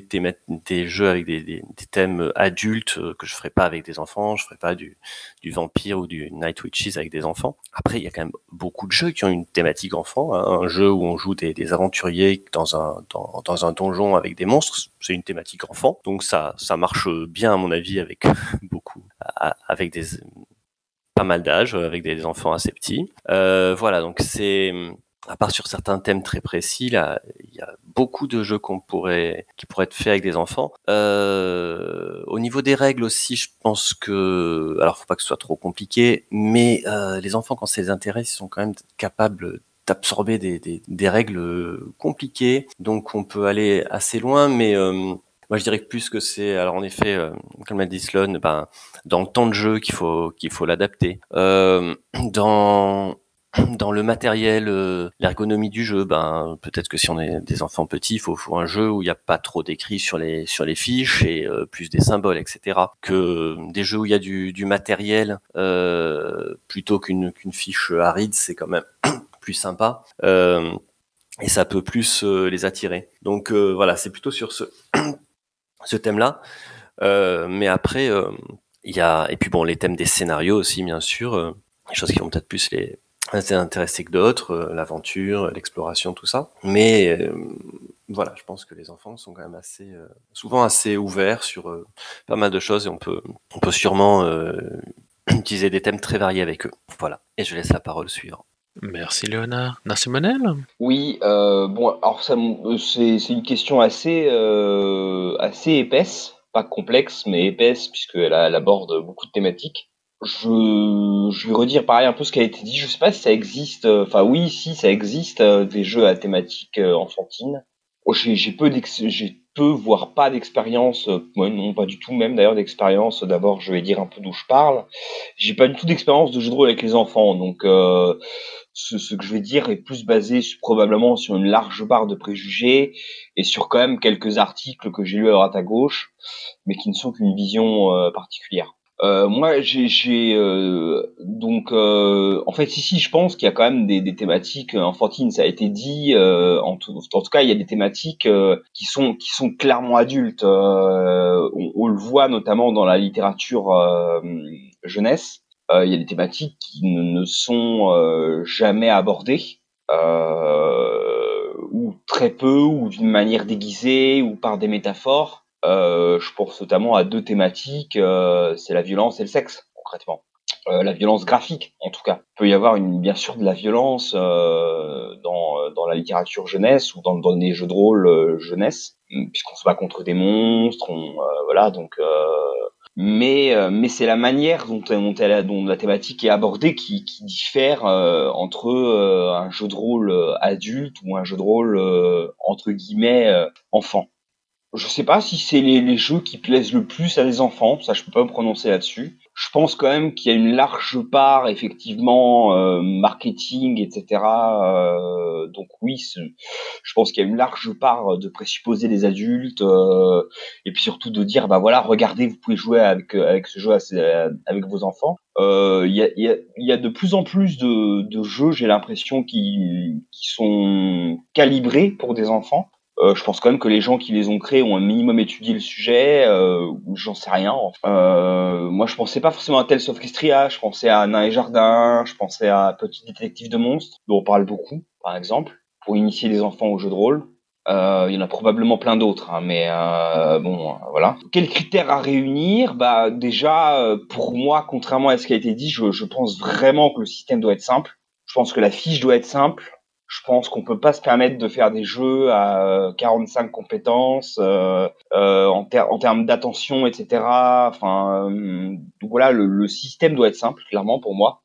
des, jeux avec des, thèmes adultes euh, que je ferai pas avec des enfants, je ferai pas du, du vampire ou du Night Witches avec des enfants. Après, il y a quand même beaucoup de jeux qui ont une thématique enfant. hein. Un jeu où on joue des, des aventuriers dans un, dans, dans un donjon avec des monstres, c'est une thématique enfant. Donc ça, ça marche bien à mon avis avec beaucoup, avec des pas mal d'âge, avec des enfants assez petits. Euh, voilà, donc c'est à part sur certains thèmes très précis, là, il y a beaucoup de jeux qu'on pourrait, qui pourraient être faits avec des enfants. Euh, au niveau des règles aussi, je pense que, alors faut pas que ce soit trop compliqué, mais euh, les enfants quand ça les intéresse, ils sont quand même capables d'absorber des, des, des règles compliquées, donc on peut aller assez loin, mais euh, moi je dirais plus que c'est, alors en effet, euh, comme l'a dit Sloan, ben dans le temps de jeu qu'il faut qu'il faut l'adapter. Euh, dans dans le matériel, euh, l'ergonomie du jeu, ben peut-être que si on est des enfants petits, il faut, faut un jeu où il n'y a pas trop d'écrit sur les sur les fiches et euh, plus des symboles, etc. Que des jeux où il y a du, du matériel euh, plutôt qu'une qu'une fiche aride, c'est quand même plus sympa. Euh, et ça peut plus euh, les attirer. Donc euh, voilà, c'est plutôt sur ce ce thème-là. Euh, mais après, euh, il y a et puis bon les thèmes des scénarios aussi, bien sûr, euh, des choses qui vont peut-être plus les intéresser que d'autres, euh, l'aventure, l'exploration, tout ça. Mais voilà, je pense que les enfants sont quand même assez, souvent assez ouverts sur pas mal de choses et on peut, on peut sûrement utiliser des thèmes très variés avec eux. Voilà. Et je laisse la parole suivre. Merci Léonard. Merci Monel. Oui, euh, bon, alors ça, m- c'est c'est une question assez, euh, assez épaisse. pas complexe, mais épaisse, puisqu'elle elle aborde beaucoup de thématiques. Je, je vais redire pareil un peu ce qui a été dit. Je sais pas si ça existe. Enfin oui, si ça existe des jeux à thématique enfantine. Oh, j'ai peu j'ai peu voire pas d'expérience. Moi non pas du tout même d'ailleurs d'expérience. D'abord je vais dire un peu d'où je parle. J'ai pas du tout d'expérience de jeu de rôle avec les enfants, donc euh, ce, que je vais dire est plus basé probablement sur une large barre de préjugés et sur quand même quelques articles que j'ai lus à droite à gauche, mais qui ne sont qu'une vision euh, particulière. Euh, moi, j'ai euh, donc euh, en fait ici, je pense qu'il y a quand même des, des, thématiques enfantines. Ça a été dit. Euh, en, tout, en tout cas, il y a des thématiques qui sont qui sont clairement adultes. On, on, le voit notamment dans la littérature jeunesse. il y a des thématiques qui ne, ne sont jamais abordées. ou très peu, ou d'une manière déguisée, ou par des métaphores. Euh, je pense notamment à deux thématiques, euh, c'est la violence et le sexe, concrètement. Euh, la violence graphique, en tout cas. Il peut y avoir une, bien sûr de la violence euh, dans, dans la littérature jeunesse ou dans, dans les jeux de rôle euh, jeunesse, puisqu'on se bat contre des monstres, on, voilà, donc. mais mais c'est la manière dont, dont, elle, dont la thématique est abordée qui, qui diffère entre un jeu de rôle adulte ou un jeu de rôle entre guillemets enfant je sais pas si c'est les, les, jeux qui plaisent le plus à les enfants, ça je peux pas me prononcer là-dessus. Je pense quand même qu'il y a une large part effectivement euh, marketing, etc. Euh, donc oui, je pense qu'il y a une large part de présupposer les adultes euh, et puis surtout de dire bah voilà regardez vous pouvez jouer avec avec ce jeu avec vos enfants. Euh, il y, a, y, a, y, a, de plus en plus de, de jeux j'ai l'impression qui, qui sont calibrés pour des enfants. Euh, je pense quand même que les gens qui les ont créés ont un minimum étudié le sujet, euh, j'en sais rien. Euh, moi, je pensais pas forcément à Tales of Castria, je pensais à Nain et Jardin, je pensais à Petit Détective de Monstres, dont on parle beaucoup, par exemple, pour initier les enfants au jeu de rôle. Euh, il y en a probablement plein d'autres, hein, mais euh, bon, voilà. Quels critères à réunir? Bah déjà, pour moi, contrairement à ce qui a été dit, je, je pense vraiment que le système doit être simple. Je pense que la fiche doit être simple. Je pense qu'on peut pas se permettre de faire des jeux à 45 euh, compétences euh, euh, en, en, termes d'attention, etc. Enfin, euh, voilà, le, le, système doit être simple, clairement pour moi.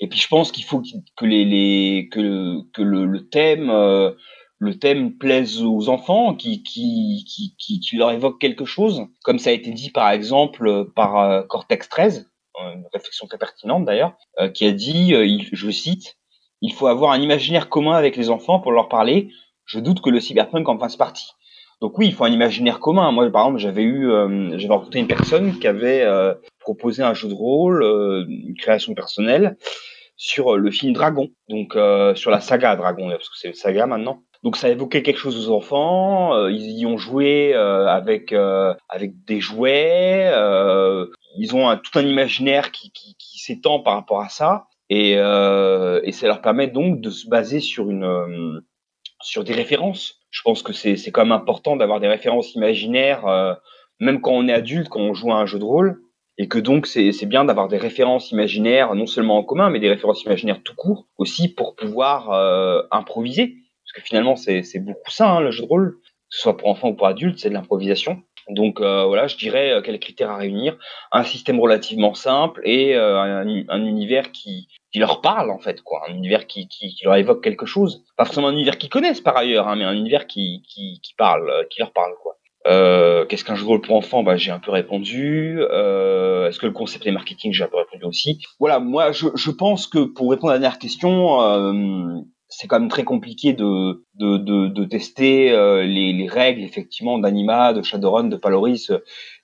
Et puis je pense qu'il faut que les, les que, le, le thème euh, le thème plaise aux enfants, qui, qui, qui, qui, qui, leur évoque quelque chose, comme ça a été dit par exemple par Cortex 13, une réflexion très pertinente d'ailleurs, qui a dit, je cite, il faut avoir un imaginaire commun avec les enfants pour leur parler. Je doute que le cyberpunk en fasse partie. Donc oui, il faut un imaginaire commun. Moi, par exemple, j'avais eu, euh, j'avais rencontré une personne qui avait euh, proposé un jeu de rôle, euh, une création personnelle sur le film Dragon, donc sur la saga Dragon, parce que c'est une saga maintenant. Donc ça évoquait quelque chose aux enfants. ils y ont joué avec avec des jouets. ils ont un, tout un imaginaire qui, s'étend par rapport à ça. Et, euh, et ça leur permet donc de se baser sur une euh, sur des références. Je pense que c'est c'est quand même important d'avoir des références imaginaires, euh, même quand on est adulte, quand on joue à un jeu de rôle, et que donc c'est c'est bien d'avoir des références imaginaires, non seulement en commun, mais des références imaginaires tout court aussi pour pouvoir euh, improviser, parce que finalement c'est c'est beaucoup ça hein, le jeu de rôle, que ce soit pour enfants ou pour adultes, c'est de l'improvisation. Donc euh, voilà, je dirais euh, quels critères à réunir? Un système relativement simple et euh, un, un, univers qui, qui leur parle en fait quoi, un univers qui, qui, qui, leur évoque quelque chose. Pas forcément un univers qu'ils connaissent par ailleurs, hein, mais un univers qui, qui, parle, euh, qui leur parle quoi. Euh, Qu'est-ce qu'un jeu de rôle pour enfants? Bah, J'ai un peu répondu. Euh, Est-ce que le concept est marketing? J'ai un peu répondu aussi. Voilà, moi je, je pense que pour répondre à la dernière question, c'est quand même très compliqué de, de, de, de tester euh, les, les, règles effectivement d'Anima, de Shadowrun, de Paloris.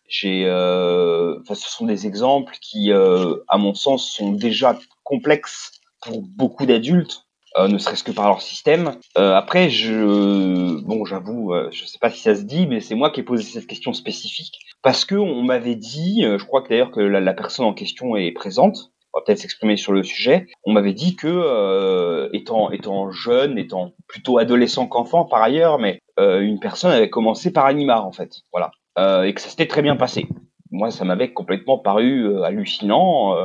J'ai, euh, enfin, ce sont des exemples qui, euh, à mon sens, sont déjà complexes pour beaucoup d'adultes. Euh, ne serait-ce que par leur système. Euh, après, je, bon, j'avoue, je sais pas si ça se dit, mais c'est moi qui ai posé cette question spécifique parce que on m'avait dit, je crois que d'ailleurs que la, la personne en question est présente, peut-être s'exprimer sur le sujet. On m'avait dit que, euh, étant, étant jeune, étant plutôt adolescent qu'enfant par ailleurs, mais euh, une personne avait commencé par Animar en fait, voilà, euh, et que ça s'était très bien passé. Moi, ça m'avait complètement paru hallucinant,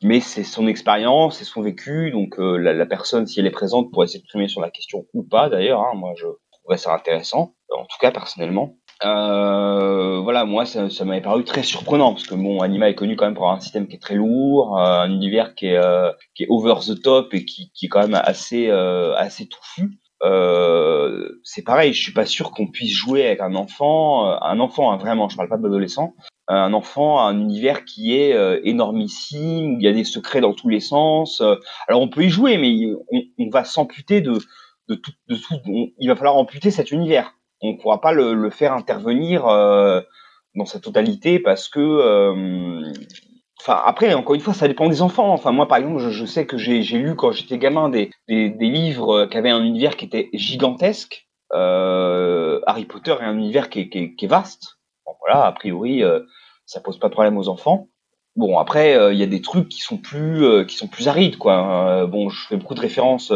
mais c'est son expérience, c'est son vécu, donc la, la, personne, si elle est présente, pourrait s'exprimer sur la question ou pas d'ailleurs. Hein, moi, je trouverais ça intéressant, en tout cas personnellement. Euh, voilà, moi, ça, ça m'avait paru très surprenant parce que bon, Anima est connu quand même pour un système qui est très lourd, euh, un univers qui est euh, qui est over the top et qui, qui est quand même assez euh, assez touffu. Euh, c'est pareil, je suis pas sûr qu'on puisse jouer avec un enfant, un enfant hein, vraiment, je parle pas d'adolescent, un enfant, un univers qui est énormissime, où il y a des secrets dans tous les sens. alors on peut y jouer, mais on, on va s'amputer de de tout, de tout il va falloir amputer cet univers. On ne pourra pas le, faire intervenir euh, dans sa totalité parce que euh, Enfin, après, encore une fois, ça dépend des enfants. Enfin, moi, par exemple, je, sais que j'ai lu quand j'étais gamin des, des, livres qui avaient un univers qui était gigantesque. Euh, Harry Potter est un univers qui est, qui est, vaste. Voilà, a priori, ça pose pas de problème aux enfants. Bon, après, il y a des trucs qui sont plus, qui sont plus arides, quoi. Bon, je fais beaucoup de références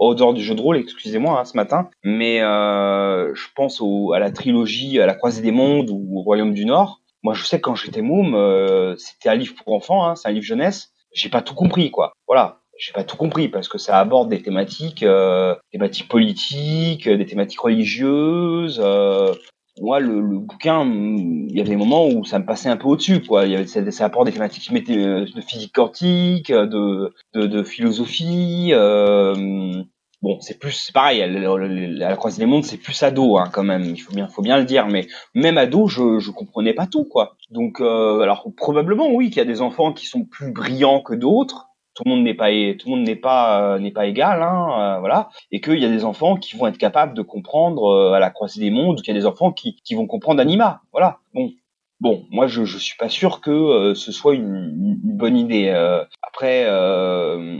au dehors du jeu de rôle, excusez-moi, hein, ce matin, mais euh, je pense au, à la trilogie, à la Croisée des Mondes ou au Royaume du Nord. Moi, je sais que quand j'étais môme, euh, c'était un livre pour enfants, hein, c'est un livre jeunesse. J'ai pas tout compris, quoi. Voilà, j'ai pas tout compris parce que ça aborde des thématiques, euh, des thématiques politiques, des thématiques religieuses. Euh, moi, le, le bouquin, hum, il y avait des moments où ça me passait un peu au-dessus, quoi. Il y avait, ça, ça apporte des thématiques euh, de physique quantique, euh, de, de, de philosophie. Euh, bon, c'est plus, c'est pareil. À la croisée des mondes, c'est plus ado, hein, quand même. Il faut bien, faut bien le dire. Mais même ado, je, je comprenais pas tout, quoi. Donc, euh, alors probablement, oui, qu'il y a des enfants qui sont plus brillants que d'autres. Tout le monde n'est pas, tout le monde n'est pas, euh, n'est pas égal, hein, euh, voilà. Et qu'il y a des enfants qui vont être capables de comprendre euh, à la croisée des mondes, qu'il y a des enfants qui, qui vont comprendre Anima, voilà. Bon, bon, moi je, je suis pas sûr que euh, ce soit une, une bonne idée. Euh, après, euh,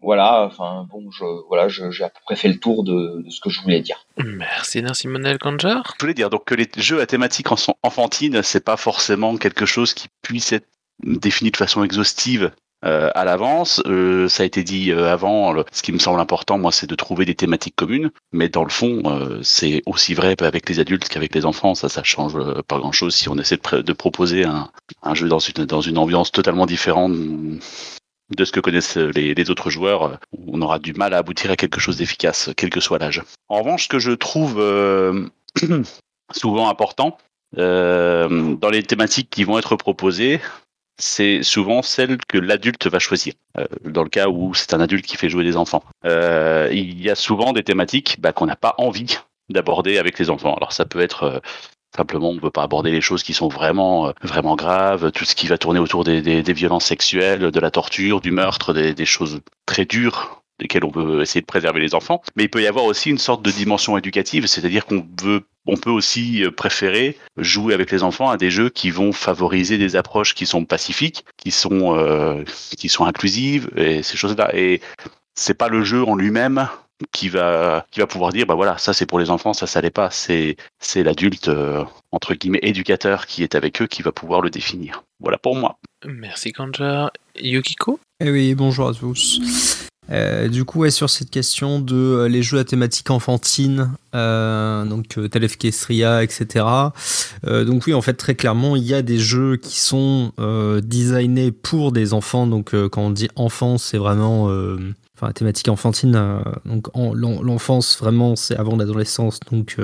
voilà, enfin bon, je, voilà, j'ai à peu près fait le tour de, de ce que je voulais dire. Merci, Narcimonel Kanjar. Je voulais dire donc que les jeux à thématique en- enfantine, c'est pas forcément quelque chose qui puisse être défini de façon exhaustive euh, à l'avance. Euh, ça a été dit euh, avant. ce qui me semble important, moi, c'est de trouver des thématiques communes. Mais dans le fond, euh, c'est aussi vrai avec les adultes qu'avec les enfants. Ça, ça change euh, pas grand-chose si on essaie de, proposer un, jeu dans une ambiance totalement différente de ce que connaissent les, autres joueurs, on aura du mal à aboutir à quelque chose d'efficace, quel que soit l'âge. En revanche, ce que je trouve euh, souvent important euh, dans les thématiques qui vont être proposées, c'est souvent celle que l'adulte va choisir. Euh, dans le cas où c'est un adulte qui fait jouer des enfants, Euh, il y a souvent des thématiques bah, qu'on n'a pas envie d'aborder avec les enfants. Alors ça peut être euh, Simplement, on ne peut pas aborder les choses qui sont vraiment, euh, vraiment graves, tout ce qui va tourner autour des, des, des violences sexuelles, de la torture, du meurtre, des, des choses très dures desquelles on veut essayer de préserver les enfants. Mais il peut y avoir aussi une sorte de dimension éducative, c'est-à-dire qu'on veut, on peut aussi euh, préférer jouer avec les enfants à des jeux qui vont favoriser des approches qui sont pacifiques, qui sont, euh, qui sont inclusives et ces choses-là. Et c'est pas le jeu en lui-même qui va qui va pouvoir dire bah voilà ça c'est pour les enfants ça ça l'est pas c'est c'est l'adulte euh, entre guillemets éducateur qui est avec eux qui va pouvoir le définir voilà pour moi Merci Kanjar. Yukiko Eh oui, bonjour à tous. Euh, du coup, ouais, sur cette question de euh, les jeux à thématique enfantine, euh, donc euh, tel Kestria, etc. Euh, donc oui, en fait, très clairement, il y a des jeux qui sont euh, designés pour des enfants. Donc quand on dit enfant, c'est vraiment, enfin, thématique enfantine. donc en- l'en- l'enfance, vraiment, c'est avant l'adolescence, donc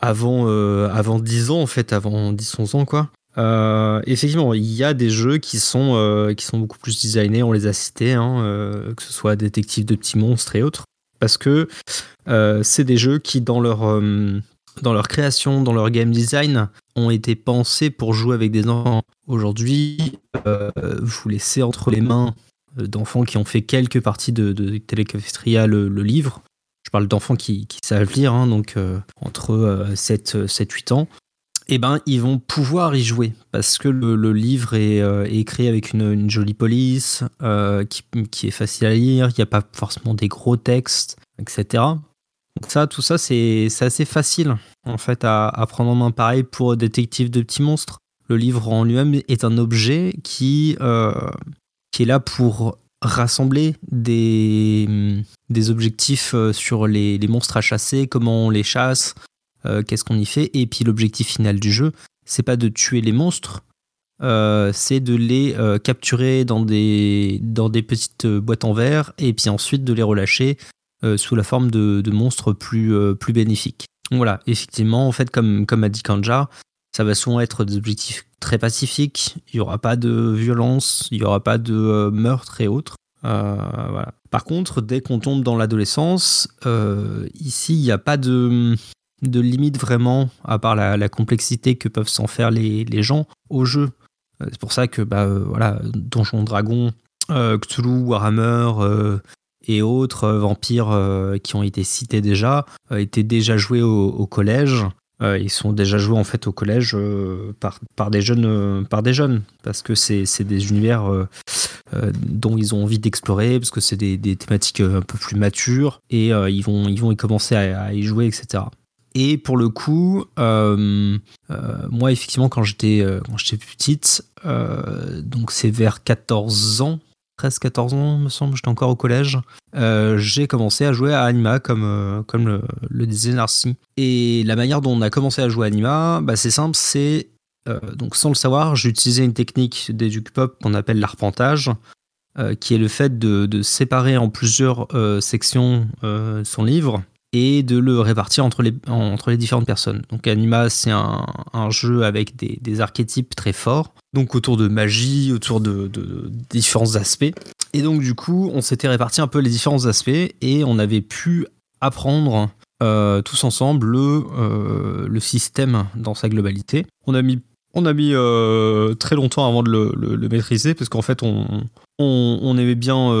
avant, avant 10 ans, en fait, avant 10-11 ans, quoi. Euh, effectivement, il y a des jeux qui sont, euh, qui sont beaucoup plus designés, on les a cités, hein, euh, que ce soit Détective de petits monstres et autres, parce que c'est des jeux qui, dans leur, dans leur création, dans leur game design, ont été pensés pour jouer avec des enfants. Aujourd'hui, vous laissez entre les mains d'enfants qui ont fait quelques parties de, de le, livre. Je parle d'enfants qui, savent lire, hein, donc entre euh, 7, 7, 8 ans eh ben, ils vont pouvoir y jouer parce que le, livre est, euh, est écrit avec une, jolie police euh, qui, est facile à lire, il n'y a pas forcément des gros textes, etc. Donc ça, tout ça, c'est assez facile en fait à, prendre en main. Pareil pour Détective de petits monstres. Le livre en lui-même est un objet qui, euh, est là pour rassembler des, objectifs sur les, les monstres à chasser, comment on les chasse, euh, qu'est-ce qu'on y fait? Et puis l'objectif final du jeu, c'est pas de tuer les monstres, euh, c'est de les euh, capturer dans des, dans des petites boîtes en verre et puis ensuite de les relâcher sous la forme de, monstres plus, plus bénéfiques. voilà, effectivement, en fait, comme, comme a dit Kanja, ça va souvent être des objectifs très pacifiques. Il n'y aura pas de violence, il n'y aura pas de meurtre et autres. Voilà. Par contre, dès qu'on tombe dans l'adolescence, ici, il n'y a pas de, de limite vraiment, à part la, complexité que peuvent s'en faire les, les, gens au jeu. C'est pour ça que bah, voilà, Donjon Dragon, Cthulhu, Warhammer et autres vampires qui ont été cités déjà étaient déjà joués au, collège. Euh, ils sont déjà joués en fait au collège euh, par, par, des jeunes, euh, par des jeunes, parce que c'est des univers dont ils ont envie d'explorer, parce que c'est des, des, thématiques un peu plus matures, et ils, vont, ils vont y commencer à, y jouer, etc. Et pour le coup, moi effectivement quand j'étais quand j'étais petite, donc c'est vers 14 ans, 13-14 ans, me semble, j'étais encore au collège, euh, j'ai commencé à jouer à Anima, comme, euh, comme le, le, disait Narcy. Et la manière dont on a commencé à jouer à Anima, bah, c'est simple, c'est. Euh, donc sans le savoir, j'ai utilisé une technique d'éduc pop qu'on appelle l'arpentage, qui est le fait de, de séparer en plusieurs sections son livre et de le répartir entre les, différentes personnes. Donc Anima, c'est un, jeu avec des, archétypes très forts, donc autour de magie, autour de, différents aspects. Et donc du coup, on s'était réparti un peu les différents aspects et on avait pu apprendre euh, tous ensemble le, euh, le système dans sa globalité. On a mis, euh, très longtemps avant de le, maîtriser parce qu'en fait, on, aimait bien,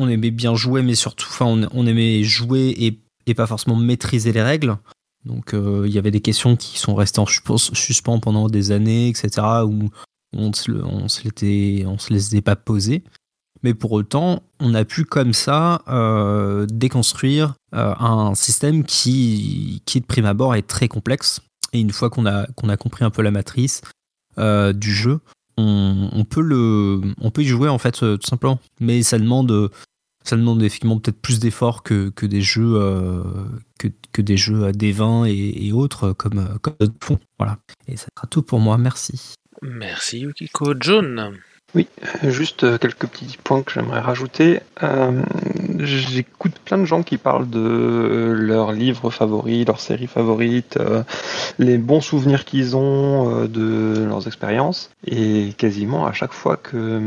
on aimait bien jouer, mais surtout, enfin, on, aimait jouer et, et, pas forcément maîtriser les règles. Donc, euh, il y avait des questions qui sont restées en suspens pendant des années, etc., où on se, on se, on se pas poser. Mais pour autant, on a pu comme ça euh, déconstruire euh, un système qui, qui, de prime abord, est très complexe. Et une fois qu'on a, qu'on a compris un peu la matrice du jeu, on, on, peut le, on peut y jouer en fait tout simplement. Mais ça demande, ça demande effectivement peut-être plus d'efforts que, que, des jeux, que, que, des jeux à des vins et, et autres comme, comme fond. Voilà. Et ça sera tout pour moi. Merci. Merci Yukiko. John Oui, juste quelques petits points que j'aimerais rajouter. Euh, J'écoute plein de gens qui parlent de leurs livres favoris, leurs séries favorites, euh, les bons souvenirs qu'ils ont euh, de leurs expériences. Et quasiment à chaque fois que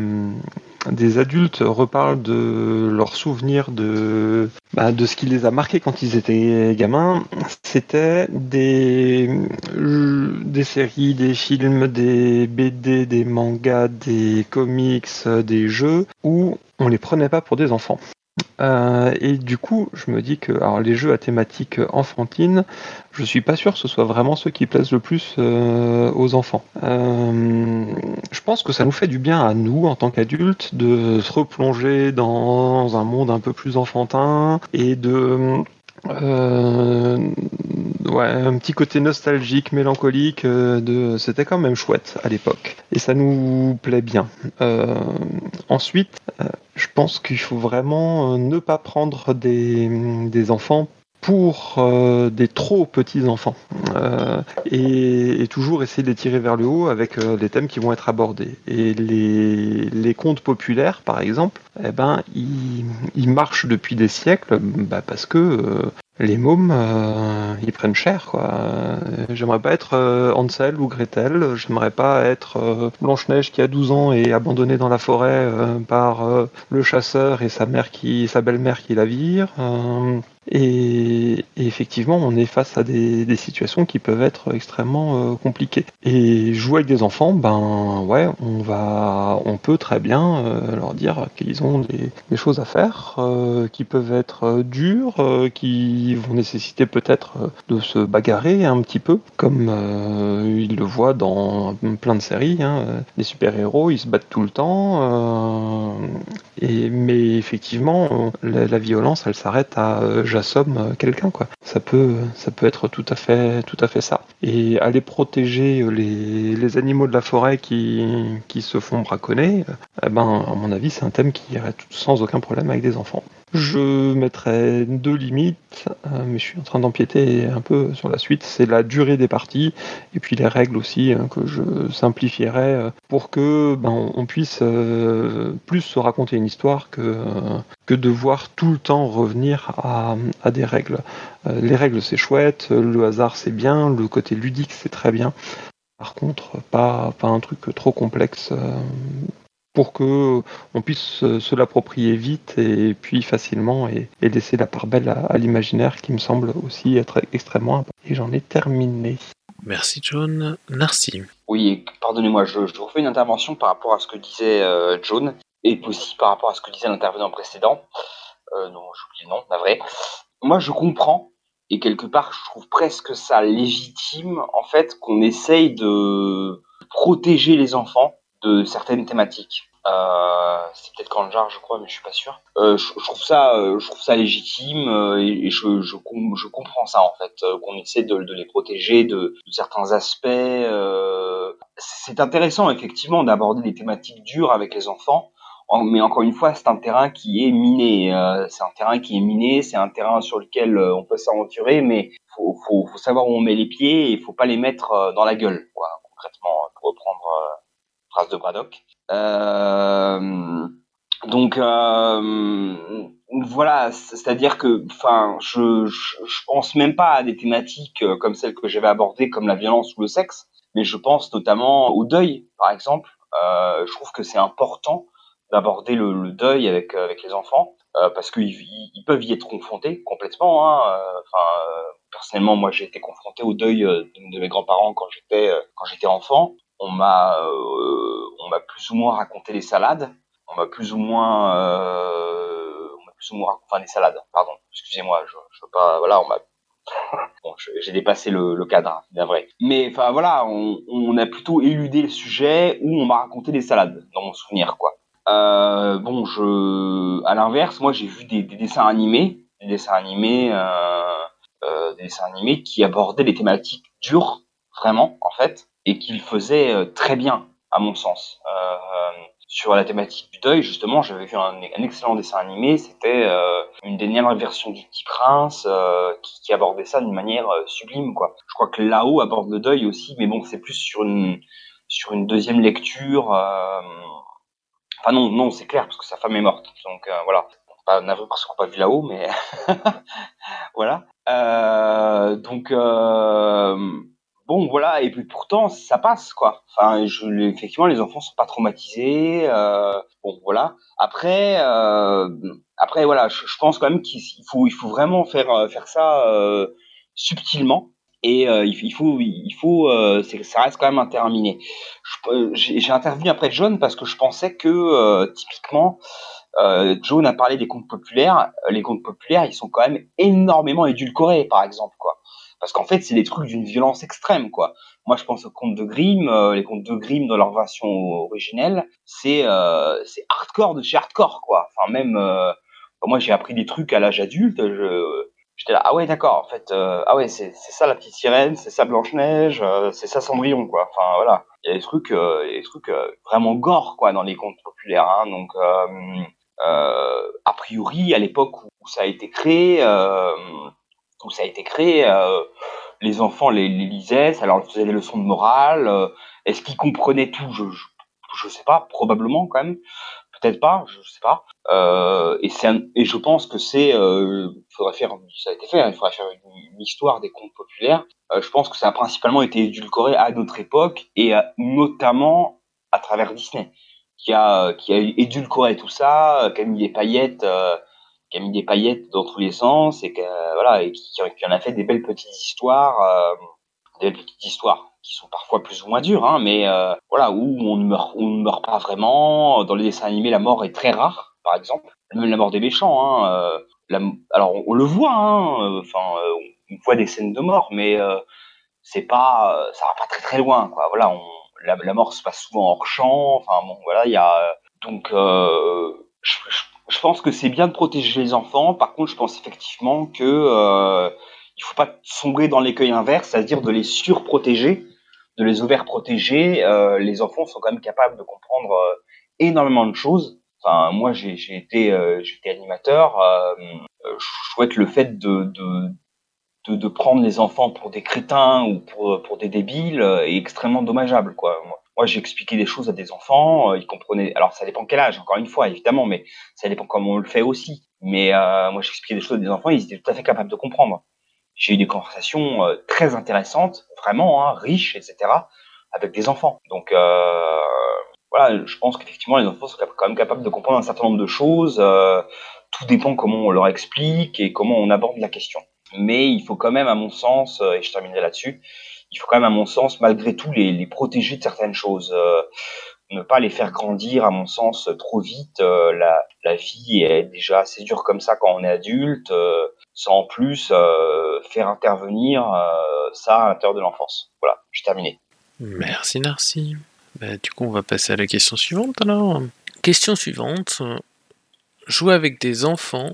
des adultes reparlent de leurs souvenirs de, bah, de ce qui les a marqués quand ils étaient gamins, c'était des, des séries, des films, des BD, des mangas, des comics, des jeux où on les prenait pas pour des enfants. Euh, et du coup, je me dis que alors, les jeux à thématique enfantine, je suis pas sûr que ce soit vraiment ceux qui plaisent le plus euh, aux enfants. Euh, je pense que ça nous fait du bien à nous, en tant qu'adultes, de se replonger dans un monde un peu plus enfantin et de euh, ouais, un petit côté nostalgique, mélancolique, euh, de c'était quand même chouette à l'époque. Et ça nous plaît bien. Euh, ensuite, euh, je pense qu'il faut vraiment ne pas prendre des, des enfants pour euh, des trop petits enfants euh, et, toujours essayer de les tirer vers le haut avec euh, les thèmes qui vont être abordés. Et les, les contes populaires, par exemple, eh ben, ils, marchent depuis des siècles bah, parce que les mômes, euh, ils prennent cher, quoi. J'aimerais pas être euh, Hansel ou Gretel, j'aimerais pas être euh, Blanche-Neige qui a 12 ans et abandonnée dans la forêt par le chasseur et sa mère qui, sa belle-mère qui la vire. Et, effectivement, on est face à des, situations qui peuvent être extrêmement compliquées. Et jouer avec des enfants, ben ouais, on va, on peut très bien leur dire qu'ils ont des, choses à faire, qui peuvent être dures, qui vont nécessiter peut-être de se bagarrer un petit peu, comme euh, il le voit dans plein de séries. Hein. Les super-héros, ils se battent tout le temps. Euh, et, mais effectivement, la, la violence, elle s'arrête à euh, j'assomme quelqu'un. Quoi. Ça peut, ça peut être tout à fait, tout à fait ça. Et aller protéger les, les animaux de la forêt qui, qui se font braconner, eh ben, à mon avis, c'est un thème qui irait sans aucun problème avec des enfants. Je mettrais deux limites, euh, mais je suis en train d'empiéter un peu sur la suite. C'est la durée des parties et puis les règles aussi hein, que je simplifierais euh, pour que ben, on puisse euh, plus se raconter une histoire que, que devoir tout le temps revenir à, à des règles. les règles c'est chouette, le hasard c'est bien, le côté ludique c'est très bien. Par contre, pas, pas un truc trop complexe pour que on puisse se, l'approprier vite et puis facilement et, laisser la part belle à, l'imaginaire qui me semble aussi être extrêmement important. Et j'en ai terminé. Merci John. Merci. Oui, pardonnez-moi, je, je refais une intervention par rapport à ce que disait euh, John et aussi par rapport à ce que disait l'intervenant précédent. Euh, non, j'oublie le nom, navré. Moi, je comprends et quelque part, je trouve presque ça légitime en fait qu'on essaye de protéger les enfants de certaines thématiques. Euh, c'est peut-être Kanjar, je crois, mais je suis pas sûr. Euh, je, trouve ça, euh, je trouve ça légitime euh, et, je, je, je, comprends ça en fait, qu'on essaie de, de, les protéger de, de certains aspects. c'est intéressant effectivement d'aborder des thématiques dures avec les enfants, mais encore une fois, c'est un terrain qui est miné. c'est un terrain qui est miné, c'est un terrain sur lequel on peut s'aventurer, mais faut, faut, faut savoir où on met les pieds et faut pas les mettre dans la gueule, quoi, concrètement, pour reprendre phrase de Braddock. Euh, donc euh, voilà, c'est-à-dire que, enfin, je, je, pense même pas à des thématiques euh, comme celles que j'avais abordées, comme la violence ou le sexe, mais je pense notamment au deuil, par exemple. je trouve que c'est important d'aborder le, deuil avec avec les enfants parce qu'ils ils peuvent y être confrontés complètement. Hein, enfin, personnellement, moi, j'ai été confronté au deuil de, de mes grands-parents quand j'étais quand j'étais enfant on m'a euh, on m'a plus ou moins raconté les salades, on m'a plus ou moins euh, on m'a plus ou moins enfin les salades, pardon, excusez-moi, je, je veux pas voilà, on m'a bon, j'ai dépassé le, le cadre, hein, bien vrai. Mais enfin voilà, on, on, a plutôt éludé le sujet où on m'a raconté des salades, dans mon souvenir quoi. Euh, bon, je, à l'inverse, moi j'ai vu des, des, dessins animés, des dessins animés, euh, euh, des dessins animés qui abordaient des thématiques dures, vraiment en fait, et qu'il faisait euh, très bien, à mon sens. Euh, sur la thématique du deuil, justement, j'avais vu un, excellent dessin animé. C'était euh, une dernière version du Petit Prince qui, abordait ça d'une manière sublime, quoi. Je crois que là-haut aborde le deuil aussi, mais bon, c'est plus sur une sur une deuxième lecture. Enfin non, non, c'est clair parce que sa femme est morte. Donc voilà. Pas navré parce qu'on n'a pas vu là-haut, mais voilà. donc bon voilà et puis pourtant ça passe quoi. Enfin je, effectivement les enfants sont pas traumatisés euh, bon voilà. Après euh, après voilà je, pense quand même qu'il faut il faut vraiment faire euh, faire ça subtilement. Et il, faut il faut ça reste quand même interminé. J'ai intervenu après John parce que je pensais que typiquement John a parlé des contes populaires. Les contes populaires ils sont quand même énormément édulcorés par exemple quoi parce qu'en fait c'est des trucs d'une violence extrême quoi. Moi je pense aux contes de Grimm, euh, les contes de Grimm dans leur version originelle, c'est euh, c'est hardcore de chez hardcore quoi. Enfin même euh, moi j'ai appris des trucs à l'âge adulte, je j'étais là ah ouais d'accord en fait ah ouais c'est c'est ça la petite sirène, c'est ça Blanche Neige, c'est ça Cendrillon quoi. Enfin voilà, il y a des trucs a des trucs vraiment gore quoi dans les contes populaires hein. donc a priori à l'époque où ça a été créé où ça a été créé, euh, les enfants les, lisaient, ça leur faisait des leçons de morale. Euh, est-ce qu'ils comprenaient tout? Je, je, sais pas, probablement quand même, peut-être pas, je sais pas. Euh, et c'est et je pense que c'est, euh, faudrait faire, ça a été fait, hein, il faudrait faire une, histoire des contes populaires. Euh, je pense que ça a principalement été édulcoré à notre époque et notamment à travers Disney, qui a qui a édulcoré tout ça, qui a mis des qui a mis des paillettes dans tous les sens et que et qui, qui en a fait des belles petites histoires, euh, des belles petites histoires qui sont parfois plus ou moins dures, hein, mais euh, voilà où on ne meurt, on ne meurt pas vraiment. Dans les dessins animés, la mort est très rare, par exemple, même la mort des méchants. Hein, euh, alors on, le voit, hein, enfin on voit des scènes de mort, mais c'est pas, ça va pas très très loin, quoi. Voilà, la, mort se passe souvent hors champ. Enfin bon, voilà, il y a donc je, je je pense que c'est bien de protéger les enfants. Par contre, je pense effectivement que euh, il faut pas sombrer dans l'écueil inverse, c'est-à-dire de les surprotéger, de les overprotéger. Euh, les enfants sont quand même capables de comprendre euh, énormément de choses. Enfin, moi, j'ai été, euh, été animateur. euh, je que le fait de, de, de, de prendre les enfants pour des crétins ou pour, pour des débiles est extrêmement dommageable. Quoi. Moi, j'ai expliqué des choses à des enfants, euh, ils comprenaient. Alors, ça dépend quel âge, encore une fois, évidemment, mais ça dépend comment on le fait aussi. Mais euh, moi, j'expliquais des choses à des enfants, ils étaient tout à fait capables de comprendre. J'ai eu des conversations euh, très intéressantes, vraiment hein, riches, etc., avec des enfants. Donc, euh, voilà, je pense qu'effectivement, les enfants sont quand même capables de comprendre un certain nombre de choses. euh, tout dépend comment on leur explique et comment on aborde la question. Mais il faut quand même, à mon sens, euh, et je terminerai là-dessus, il faut quand même, à mon sens, malgré tout, les, les protéger de certaines choses. euh, ne pas les faire grandir, à mon sens, trop vite. Euh, la, la vie est déjà assez dure comme ça quand on est adulte, euh, sans en plus euh, faire intervenir euh, ça à l'intérieur de l'enfance. Voilà, j'ai terminé. Merci Narcy. Bah, du coup, on va passer à la question suivante alors. Question suivante. Jouer avec des enfants,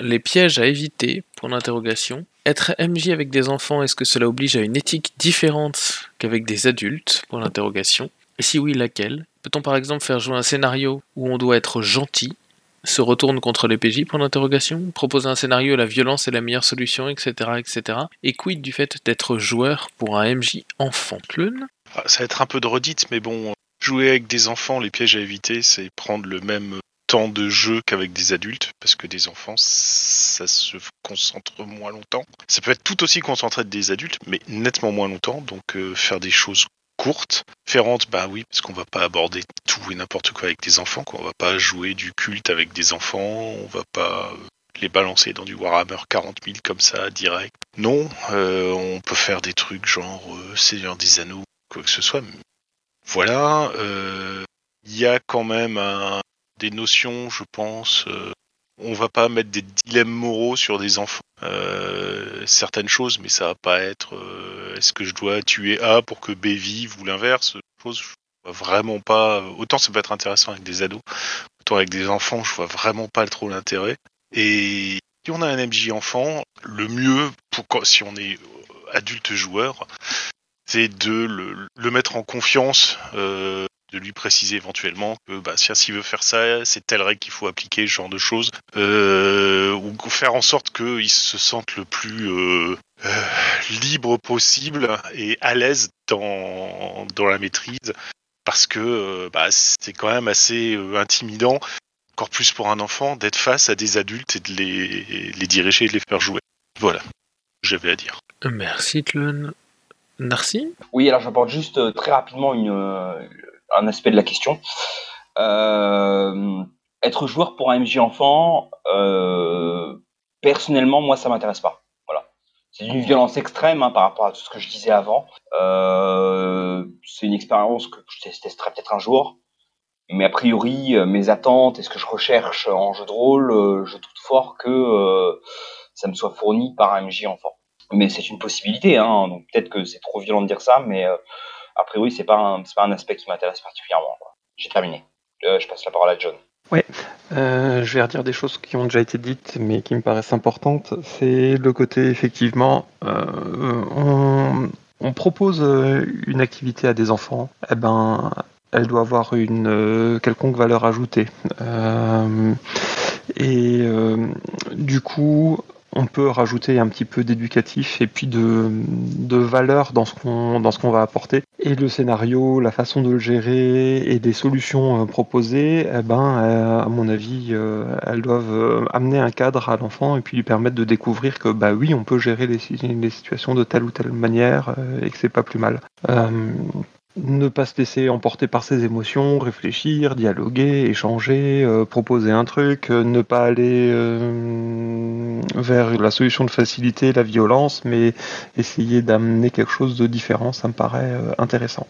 les pièges à éviter, pour l'interrogation. Être MJ avec des enfants, est-ce que cela oblige à une éthique différente qu'avec des adultes, pour l'interrogation? Et si oui, laquelle? Peut-on par exemple faire jouer un scénario où on doit être gentil, se retourne contre les PJ, pour l'interrogation Proposer un scénario où la violence est la meilleure solution, etc. etc. Et quid du fait d'être joueur pour un MJ enfant? Clun Ah, Ça va être un peu de redite, mais bon, jouer avec des enfants, les pièges à éviter, c'est prendre le même temps de jeu qu'avec des adultes, parce que des enfants, ça se concentre moins longtemps. Ça peut être tout aussi concentré que des adultes, mais nettement moins longtemps, donc euh, faire des choses courtes, différentes, bah oui, parce qu'on va pas aborder tout et n'importe quoi avec des enfants, quoi. on va pas jouer du culte avec des enfants, on va pas euh, les balancer dans du Warhammer 40 000 comme ça, direct. Non, euh, on peut faire des trucs genre euh, Seigneur des Anneaux, quoi que ce soit. mais Voilà, euh, il y a quand même un- des notions, je pense. euh, on va pas mettre des dilemmes moraux sur des enfants. Euh, certaines choses, mais ça va pas être euh, est-ce que je dois tuer A pour que B vive ou l'inverse. Chose, je vois vraiment pas. Autant ça peut être intéressant avec des ados, autant avec des enfants, je vois vraiment pas trop l'intérêt. Et si on a un MJ enfant, le mieux pour si on est adulte joueur, c'est de le, le mettre en confiance, de lui préciser éventuellement que bah, si- s'il veut faire ça, c'est telle règle qu'il faut appliquer, ce genre de choses, euh, ou faire en sorte qu'il se sente le plus euh, euh, libre possible et à l'aise dans, dans la maîtrise, parce que euh, bah, c'est quand même assez euh, intimidant, encore plus pour un enfant, d'être face à des adultes et de les, les diriger et de les faire jouer. Voilà, j'avais à dire. Merci Clun. Narcy Oui, alors j'apporte juste euh, très rapidement une, euh, un aspect de la question. Euh, être joueur pour un MJ enfant, euh, personnellement, moi, ça m'intéresse pas. Voilà. C'est d'une violence extrême hein, par rapport à tout ce que je disais avant. Euh, c'est une expérience que je testerai peut-être un jour. Mais a priori, mes attentes et ce que je recherche en jeu de rôle, je doute fort que ça me soit fourni par un MJ enfant. Mais c'est une possibilité, hein, donc peut-être que c'est trop violent de dire ça, mais euh, a priori, c'est pas pas un aspect qui m'intéresse particulièrement. J'ai terminé. Euh, je passe la parole à John. Euh, je vais redire des choses qui ont déjà été dites, mais qui me paraissent importantes. C'est le côté, effectivement, euh, on, propose une activité à des enfants, eh ben, elle doit avoir une quelconque valeur ajoutée. Et du coup, on peut rajouter un petit peu d'éducatif et puis de, valeur dans ce qu'on dans ce qu'on va apporter. Et le scénario, la façon de le gérer et des solutions euh, proposées, eh ben, euh, à mon avis, euh, elles doivent amener un cadre à l'enfant et puis lui permettre de découvrir que bah oui, on peut gérer les, si- les situations de telle ou telle manière et que c'est pas plus mal. Ne pas se laisser emporter par ses émotions, réfléchir, dialoguer, échanger, euh, proposer un truc, euh, ne pas aller euh, vers la solution de facilité, la violence, mais essayer d'amener quelque chose de différent, ça me paraît intéressant.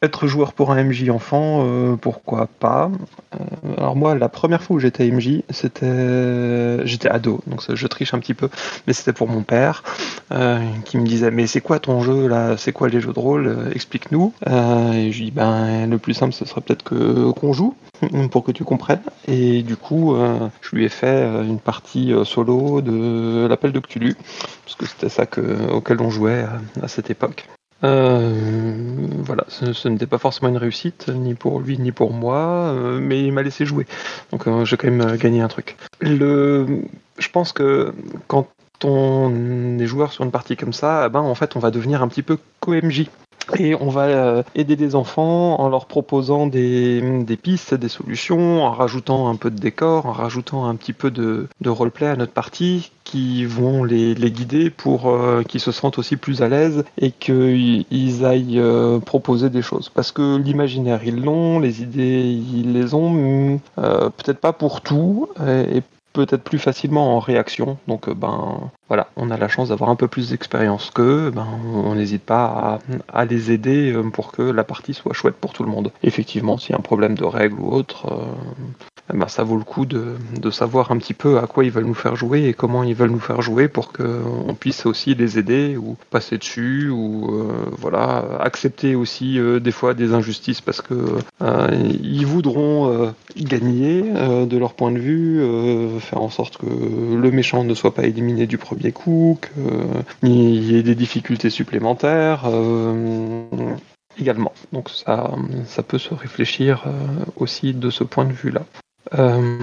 Être joueur pour un MJ enfant, euh, pourquoi pas Euh, Alors moi, la première fois où j'étais MJ, c'était j'étais ado, donc je triche un petit peu, mais c'était pour mon père euh, qui me disait mais c'est quoi ton jeu là C'est quoi les jeux de rôle Explique-nous. Et je dis ben le plus simple ce serait peut-être que qu'on joue pour que tu comprennes. Et du coup, je lui ai fait une partie solo de l'appel de Cthulhu parce que c'était ça que, auquel on jouait à cette époque. Euh, voilà, ce, n'était pas forcément une réussite, ni pour lui ni pour moi, euh, mais il m'a laissé jouer. Donc euh, j'ai quand même gagné un truc. Le, je pense que quand on est joueur sur une partie comme ça, eh ben, en fait, on va devenir un petit peu co-MJ. Et on va euh, aider les enfants en leur proposant des, des pistes, des solutions, en rajoutant un peu de décor, en rajoutant un petit peu de, roleplay à notre partie qui vont les, guider pour euh, qu'ils se sentent aussi plus à l'aise et qu'ils aillent euh, proposer des choses. Parce que l'imaginaire, ils l'ont, les idées, ils les ont, peut-être pas pour tout, et, et peut-être plus facilement en réaction. Donc, ben voilà, on a la chance d'avoir un peu plus d'expérience qu'eux. Ben, on n'hésite pas à, les aider euh, pour que la partie soit chouette pour tout le monde. Effectivement, s'il y a un problème de règles ou autre, euh, eh ben, ça vaut le coup de, savoir un petit peu à quoi ils veulent nous faire jouer et comment ils veulent nous faire jouer pour qu'on puisse aussi les aider ou passer dessus ou euh, voilà accepter aussi des fois des injustices parce que ils voudront gagner de leur point de vue, faire en sorte que le méchant ne soit pas éliminé du premier coup, qu'il y ait des difficultés supplémentaires. euh, également. Donc ça, ça peut se réfléchir euh, aussi de ce point de vue-là. Euh,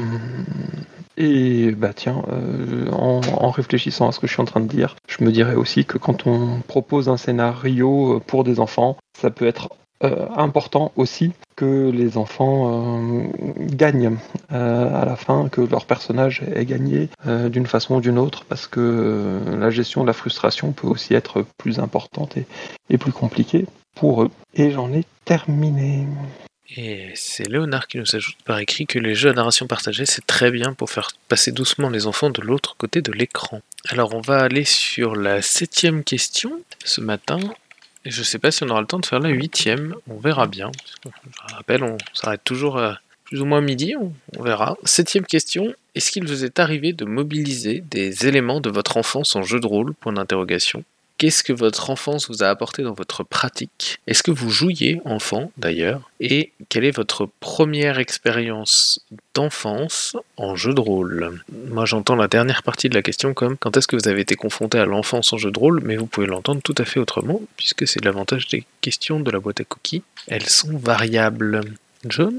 et bah tiens, euh, en, en réfléchissant à ce que je suis en train de dire, je me dirais aussi que quand on propose un scénario euh, pour des enfants, ça peut être euh, important aussi que les enfants euh, gagnent euh, à la fin, que leur personnage ait gagné d'une façon ou d'une autre, parce que la gestion de la frustration peut aussi être plus importante et, et plus compliquée pour eux. Et j'en ai terminé. Et c'est Léonard qui nous ajoute par écrit que les jeux à narration partagée, c'est très bien pour faire passer doucement les enfants de l'autre côté de l'écran. Alors on va aller sur la septième question ce matin. Et je sais pas si on aura le temps de faire la huitième, on verra bien. Je rappelle, on s'arrête toujours à plus ou moins midi, on, on verra. Septième question, est-ce qu'il vous est arrivé de mobiliser des éléments de votre enfance en jeu de rôle? Point d'interrogation. Qu'est-ce que votre enfance vous a apporté dans votre pratique? Est-ce que vous jouiez enfant d'ailleurs? Et quelle est votre première expérience d'enfance en jeu de rôle? Moi j'entends la dernière partie de la question comme quand est-ce que vous avez été confronté à l'enfance en jeu de rôle, mais vous pouvez l'entendre tout à fait autrement, puisque c'est l'avantage des questions de la boîte à cookies. Elles sont variables. John?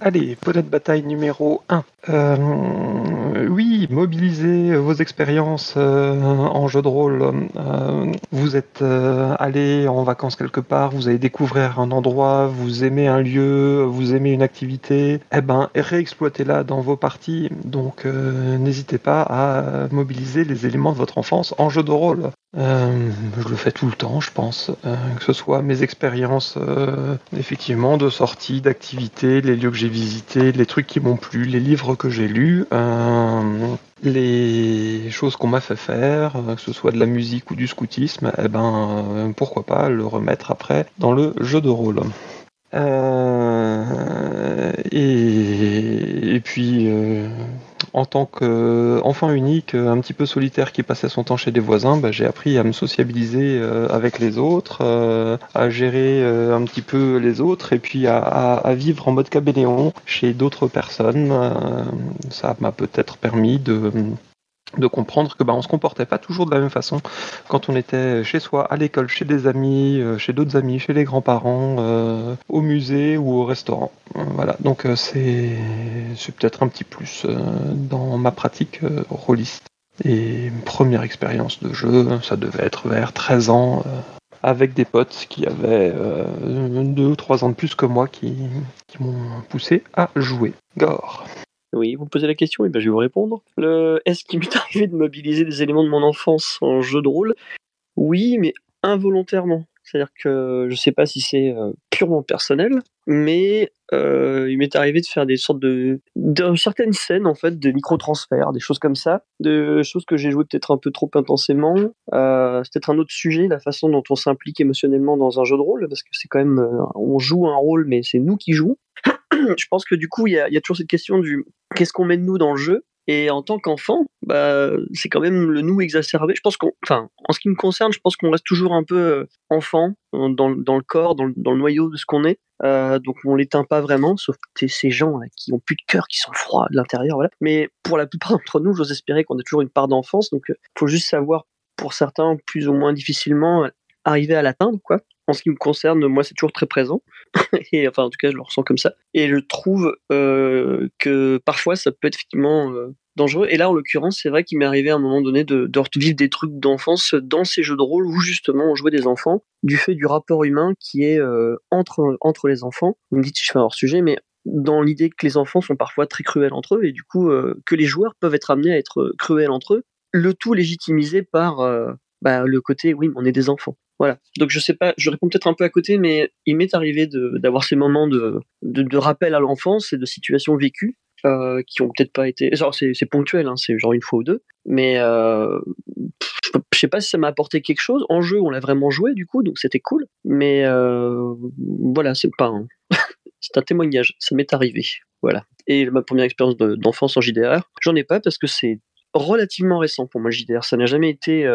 Allez, de bataille numéro 1. Euh, oui, mobilisez vos expériences euh, en jeu de rôle. Euh, vous êtes euh, allé en vacances quelque part, vous allez découvrir un endroit, vous aimez un lieu, vous aimez une activité. Eh ben, réexploitez-la dans vos parties. Donc, n'hésitez pas à mobiliser les éléments de votre enfance en jeu de rôle. Je le fais tout le temps, je pense. Que ce soit mes expériences, effectivement, de sortie, d'activité, les lieux que j'ai visités, les trucs qui m'ont plu, les livres que j'ai lus, euh, les choses qu'on m'a fait faire, euh, que ce soit de la musique ou du scoutisme, eh ben, euh, pourquoi pas le remettre après dans le jeu de rôle. Euh, et, et puis, en tant qu'enfant unique, un petit peu solitaire qui passait son temps chez des voisins, bah, j'ai appris à me sociabiliser euh, avec les autres, euh, à gérer euh, un petit peu les autres, et puis à, vivre en mode cabéléon chez d'autres personnes. Euh, ça m'a peut-être permis de de comprendre que bah, on se comportait pas toujours de la même façon quand on était chez soi, à l'école, chez des amis, euh, chez d'autres amis, chez les grands-parents, euh, au musée ou au restaurant. Voilà, donc euh, c'est c'est peut-être un petit plus dans ma pratique rôliste. Et première expérience de jeu, ça devait être vers 13 ans, avec des potes qui avaient euh, 2 ou 3 ans de plus que moi qui, qui m'ont poussé à jouer. Gore. Oui, vous me posez la question, et ben je vais vous répondre. Est-ce qu'il m'est arrivé de mobiliser des éléments de mon enfance en jeu de rôle? Oui, mais involontairement. C'est-à-dire que je sais pas si c'est euh, purement personnel, mais euh, il m'est arrivé de faire des sortes de, de certaines scènes en fait, de micro-transferts, des choses comme ça, de choses que j'ai jouées peut-être un peu trop intensément. Euh, c'est peut-être un autre sujet, la façon dont on s'implique émotionnellement dans un jeu de rôle, parce que c'est quand même, on joue un rôle, mais c'est nous qui jouons. je pense que du coup, il y a, toujours cette question du qu'est-ce qu'on met de nous dans le jeu et en tant qu'enfant, bah, c'est quand même le nous exacerbé. Je pense qu'on, en ce qui me concerne, je pense qu'on reste toujours un peu euh, enfant euh, dans, le- corps, dans le, noyau de ce qu'on est. Euh, donc on l'éteint pas vraiment, sauf t- ces gens qui ont plus de cœur, qui sont froids de l'intérieur. Voilà. Mais pour la plupart d'entre nous, j'ose espérer qu'on a toujours une part d'enfance. Donc il faut juste savoir, pour certains, plus ou moins difficilement, arriver à l'atteindre, quoi. En ce qui me concerne, moi, c'est toujours très présent. et enfin, en tout cas, je le ressens comme ça. Et je trouve euh, que parfois, ça peut être effectivement euh, dangereux. Et là, en l'occurrence, c'est vrai qu'il m'est arrivé à un moment donné de, de revivre des trucs d'enfance dans ces jeux de rôle où justement on jouait des enfants, du fait du rapport humain qui est euh, entre, entre les enfants. Vous me dites si je fais hors sujet, mais dans l'idée que les enfants sont parfois très cruels entre eux et du coup que les joueurs peuvent être amenés à être cruels entre eux, le tout légitimisé par bah, le côté oui, on est des enfants. Voilà. Donc je sais pas, je réponds peut-être un peu à côté, mais il m'est arrivé d'avoir ces moments de, de, rappel à l'enfance et de situations vécues euh, qui ont peut-être pas été. C'est ponctuel, hein, c'est genre une fois ou deux, mais euh, je sais pas si ça m'a apporté quelque chose. En jeu, on l'a vraiment joué du coup, donc c'était cool. Mais euh, voilà, c'est pas. un- c'est un témoignage, ça m'est arrivé. Voilà. Et ma première expérience de- d'enfance en JDR, j'en ai pas parce que c'est relativement récent pour moi JDR. Ça n'a jamais été.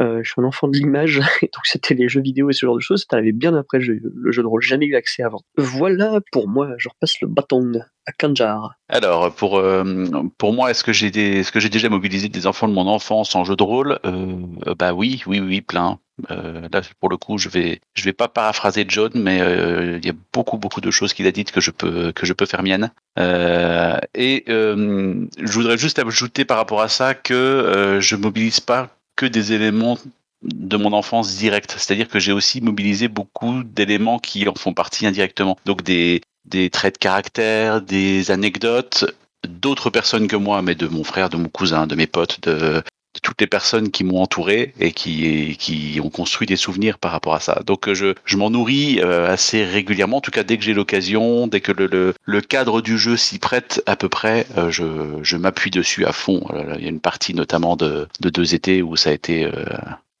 Euh, je suis un enfant de l'image, donc c'était les jeux vidéo et ce genre de choses. C'est arrivé bien après le jeu, de rôle. Jamais eu accès avant. Voilà pour moi. Je repasse le bâton à Kanjar. Alors pour euh, pour moi, est-ce que j'ai j'ai déjà mobilisé des enfants de mon enfance en jeu de rôle? Euh, Bah oui, oui, oui, plein. Euh, là pour le coup, je vais je vais pas paraphraser John, mais il y a beaucoup beaucoup de choses qu'il a dites que je peux que je peux faire mienne. Et je voudrais juste ajouter par rapport à ça que je mobilise pas que des éléments de mon enfance directe, c'est-à-dire que j'ai aussi mobilisé beaucoup d'éléments qui en font partie indirectement. Donc des des traits de caractère, des anecdotes d'autres personnes que moi, mais de mon frère, de mon cousin, de mes potes, de, de toutes les personnes qui m'ont entouré et qui, qui ont construit des souvenirs par rapport à ça. Donc euh, je, je m'en nourris euh, assez régulièrement, en tout cas dès que j'ai l'occasion, dès que le, le, cadre du jeu s'y prête à peu près, euh, je, je m'appuie dessus à fond. Il y a une partie notamment de, de deux étés où ça a été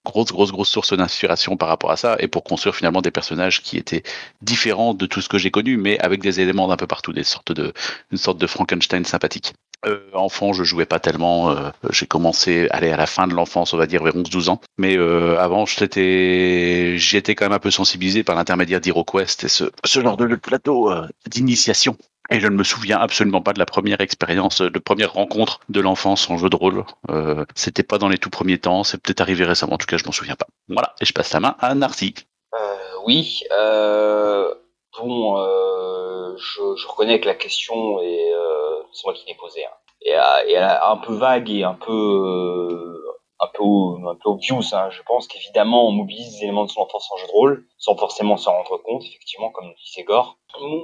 grosse, grosse, grosse source d'inspiration par rapport à ça, et pour construire finalement des personnages qui étaient différents de tout ce que j'ai connu, mais avec des éléments d'un peu partout, des sortes de, une sorte de Frankenstein sympathique. Euh, enfant, je jouais pas tellement. euh, j'ai commencé à aller à la fin de l'enfance, on va dire vers 11-12 ans. Mais euh, avant, j'étais, j'y étais quand même un peu sensibilisé par l'intermédiaire d'HeroQuest et ce, ce genre de plateau euh, d'initiation. Et je ne me souviens absolument pas de la première expérience, de première rencontre de l'enfance en jeu de rôle. Euh, C'était pas dans les tout premiers temps, c'est peut-être arrivé récemment, en tout cas je m'en souviens pas. Voilà, et je passe la main à Narcy. Euh, oui. Euh, bon, euh, je, je reconnais que la question est, euh, c'est moi qui l'ai posée, hein, et, euh, et un peu vague et un peu, un peu, un peu obvious. Hein. Je pense qu'évidemment, on mobilise des éléments de son enfance en jeu de rôle, sans forcément s'en rendre compte, effectivement, comme le dit Ségor.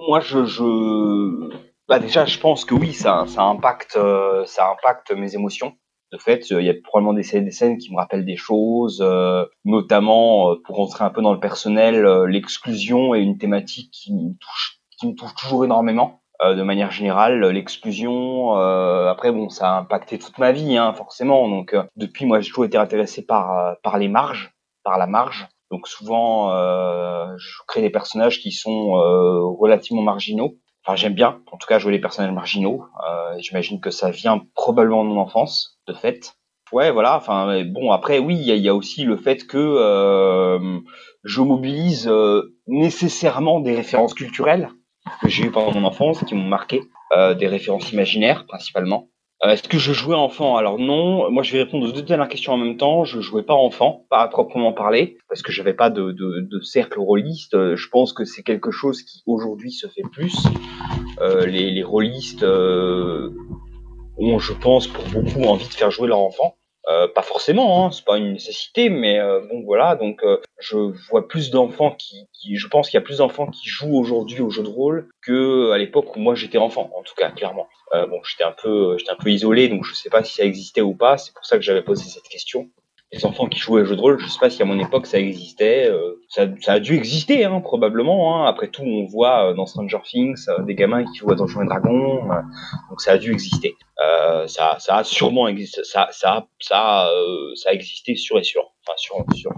Moi, je, je, bah déjà, je pense que oui, ça, ça impacte, euh, ça impacte mes émotions. De fait, euh, il y a probablement des scènes, qui me rappellent des choses, euh, notamment euh, pour rentrer un peu dans le personnel, l'exclusion est une thématique qui me touche, qui me touche toujours énormément. Euh, de manière générale, l'exclusion. euh, après, bon, ça a impacté toute ma vie, hein, forcément. Donc, euh, depuis, moi, j'ai toujours été intéressé par euh, par les marges, par la marge. Donc, souvent, euh, je crée des personnages qui sont euh, relativement marginaux. Enfin, j'aime bien, en tout cas, jouer les personnages marginaux. Euh, J'imagine que ça vient probablement de mon enfance, de fait. Ouais, voilà. Enfin, bon, après, oui, il y, a- aussi le fait que euh, je mobilise euh, nécessairement des références culturelles que j'ai eues pendant mon enfance, qui m'ont marqué, euh, des références imaginaires principalement. Euh, Est-ce que je jouais enfant? Alors non. Moi, je vais répondre aux deux dernières questions en même temps. Je jouais pas enfant, pas à proprement parler, parce que j'avais pas de, de, de cercle rôliste. Euh, Je pense que c'est quelque chose qui aujourd'hui se fait plus. Euh, les, les rôlistes euh, ont, je pense, pour beaucoup envie de faire jouer leur enfant. Euh, pas forcément, hein, c'est pas une nécessité, mais euh, bon voilà. Donc, euh, je vois plus d'enfants qui, qui, je pense qu'il y a plus d'enfants qui jouent aujourd'hui au jeu de rôle que à l'époque où moi j'étais enfant, en tout cas clairement. Euh, bon, j'étais un peu, j'étais un peu isolé, donc je sais pas si ça existait ou pas. C'est pour ça que j'avais posé cette question. Les enfants qui jouaient au jeu de rôle, je sais pas si à mon époque ça existait. euh, ça, ça a dû exister, hein, probablement. Hein. Après tout, on voit euh, dans Stranger Things euh, des gamins qui jouent à Donjons et Dragons, euh, donc ça a dû exister. Ça, ça a sûrement existé. Ça, ça, ça, ça a existé sûr et sûr. Enfin, sûr, sûr.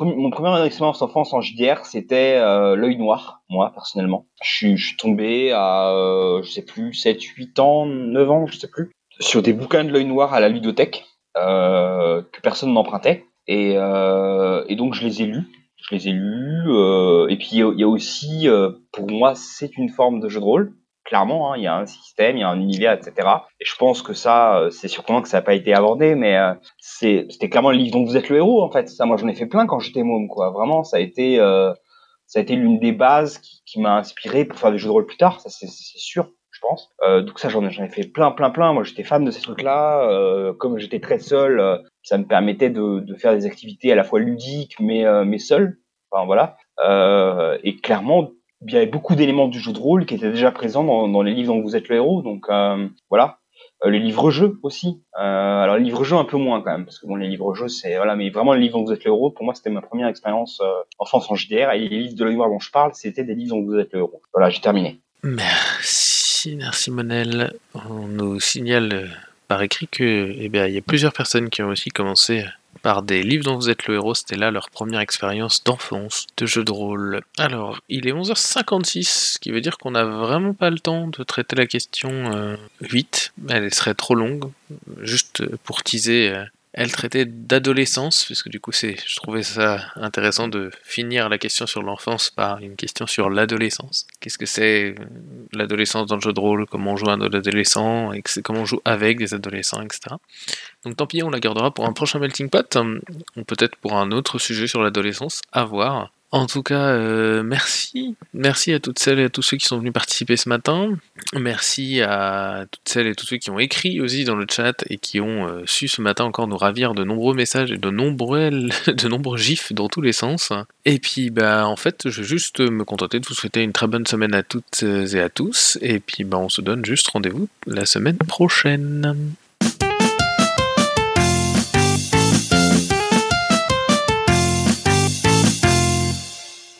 Mon première expérience enfance en JDR, c'était l'œil noir, moi personnellement. Je suis, je suis tombé à, je sais plus, 7, 8 ans, 9 ans, je sais plus, sur des bouquins de l'œil noir à la ludothèque que personne n'empruntait. Et, euh, et donc je les ai lus. Je les ai lus. euh, et puis il y a- aussi, euh, pour moi, c'est une forme de jeu de rôle clairement, hein, il y a un système, il y a un univers, etc. Et je pense que ça, euh, c'est surprenant que ça n'a pas été abordé, mais euh, c'était clairement le livre dont vous êtes le héros, en fait. Ça, moi, j'en ai fait plein quand j'étais môme, quoi. Vraiment, ça a été, euh, ça a été l'une des bases qui, qui m'a inspiré pour faire des jeux de rôle plus tard, ça c'est sûr. Pense. Euh, donc ça, j'en ai, fait plein, plein, plein. Moi, j'étais fan de ces trucs-là. Euh, comme j'étais très seul, euh, ça me permettait de, faire des activités à la fois ludiques, mais, mais seul. Enfin, voilà. Et clairement, il y avait beaucoup d'éléments du jeu de rôle qui étaient déjà présents dans, les livres dont vous êtes le héros. Donc voilà. Les livres-jeux aussi. Alors les livres-jeux un peu moins quand même, parce que bon les livres-jeux c'est voilà, mais vraiment les livres dont vous êtes le héros. Pour moi c'était ma première expérience enfance en JDR et les livres de l'histoire dont je parle, c'était des livres dont vous êtes le héros. Voilà, j'ai terminé. Merci, merci Monel. On nous signale euh, par écrit que, eh bien, y a plusieurs personnes qui ont aussi commencé par des livres dont vous êtes le héros. C'était là leur première expérience d'enfance, de jeu de rôle. Alors, il est 11h56, ce qui veut dire qu'on n'a vraiment pas le temps de traiter la question euh, 8. Elle serait trop longue. Juste pour teaser, euh, elle traitait d'adolescence, parce que du coup, c'est, je trouvais ça intéressant de finir la question sur l'enfance par une question sur l'adolescence. Qu'est-ce que c'est euh, l'adolescence dans le jeu de rôle? Comment on joue un adolescent? Comment on joue avec des adolescents, etc. Donc tant pis, on la gardera pour un prochain melting pot, hum, ou peut-être pour un autre sujet sur l'adolescence, à voir. En tout cas, euh, merci. Merci à toutes celles et à tous ceux qui sont venus participer ce matin. Merci à toutes celles et tous ceux qui ont écrit aussi dans le chat et qui ont euh, su ce matin encore nous ravir de nombreux messages et de nombreux, de nombreux gifs dans tous les sens. Et puis, bah, en fait, je vais juste me contenter de vous souhaiter une très bonne semaine à toutes et à tous. Et puis, bah, on se donne juste rendez-vous la semaine prochaine.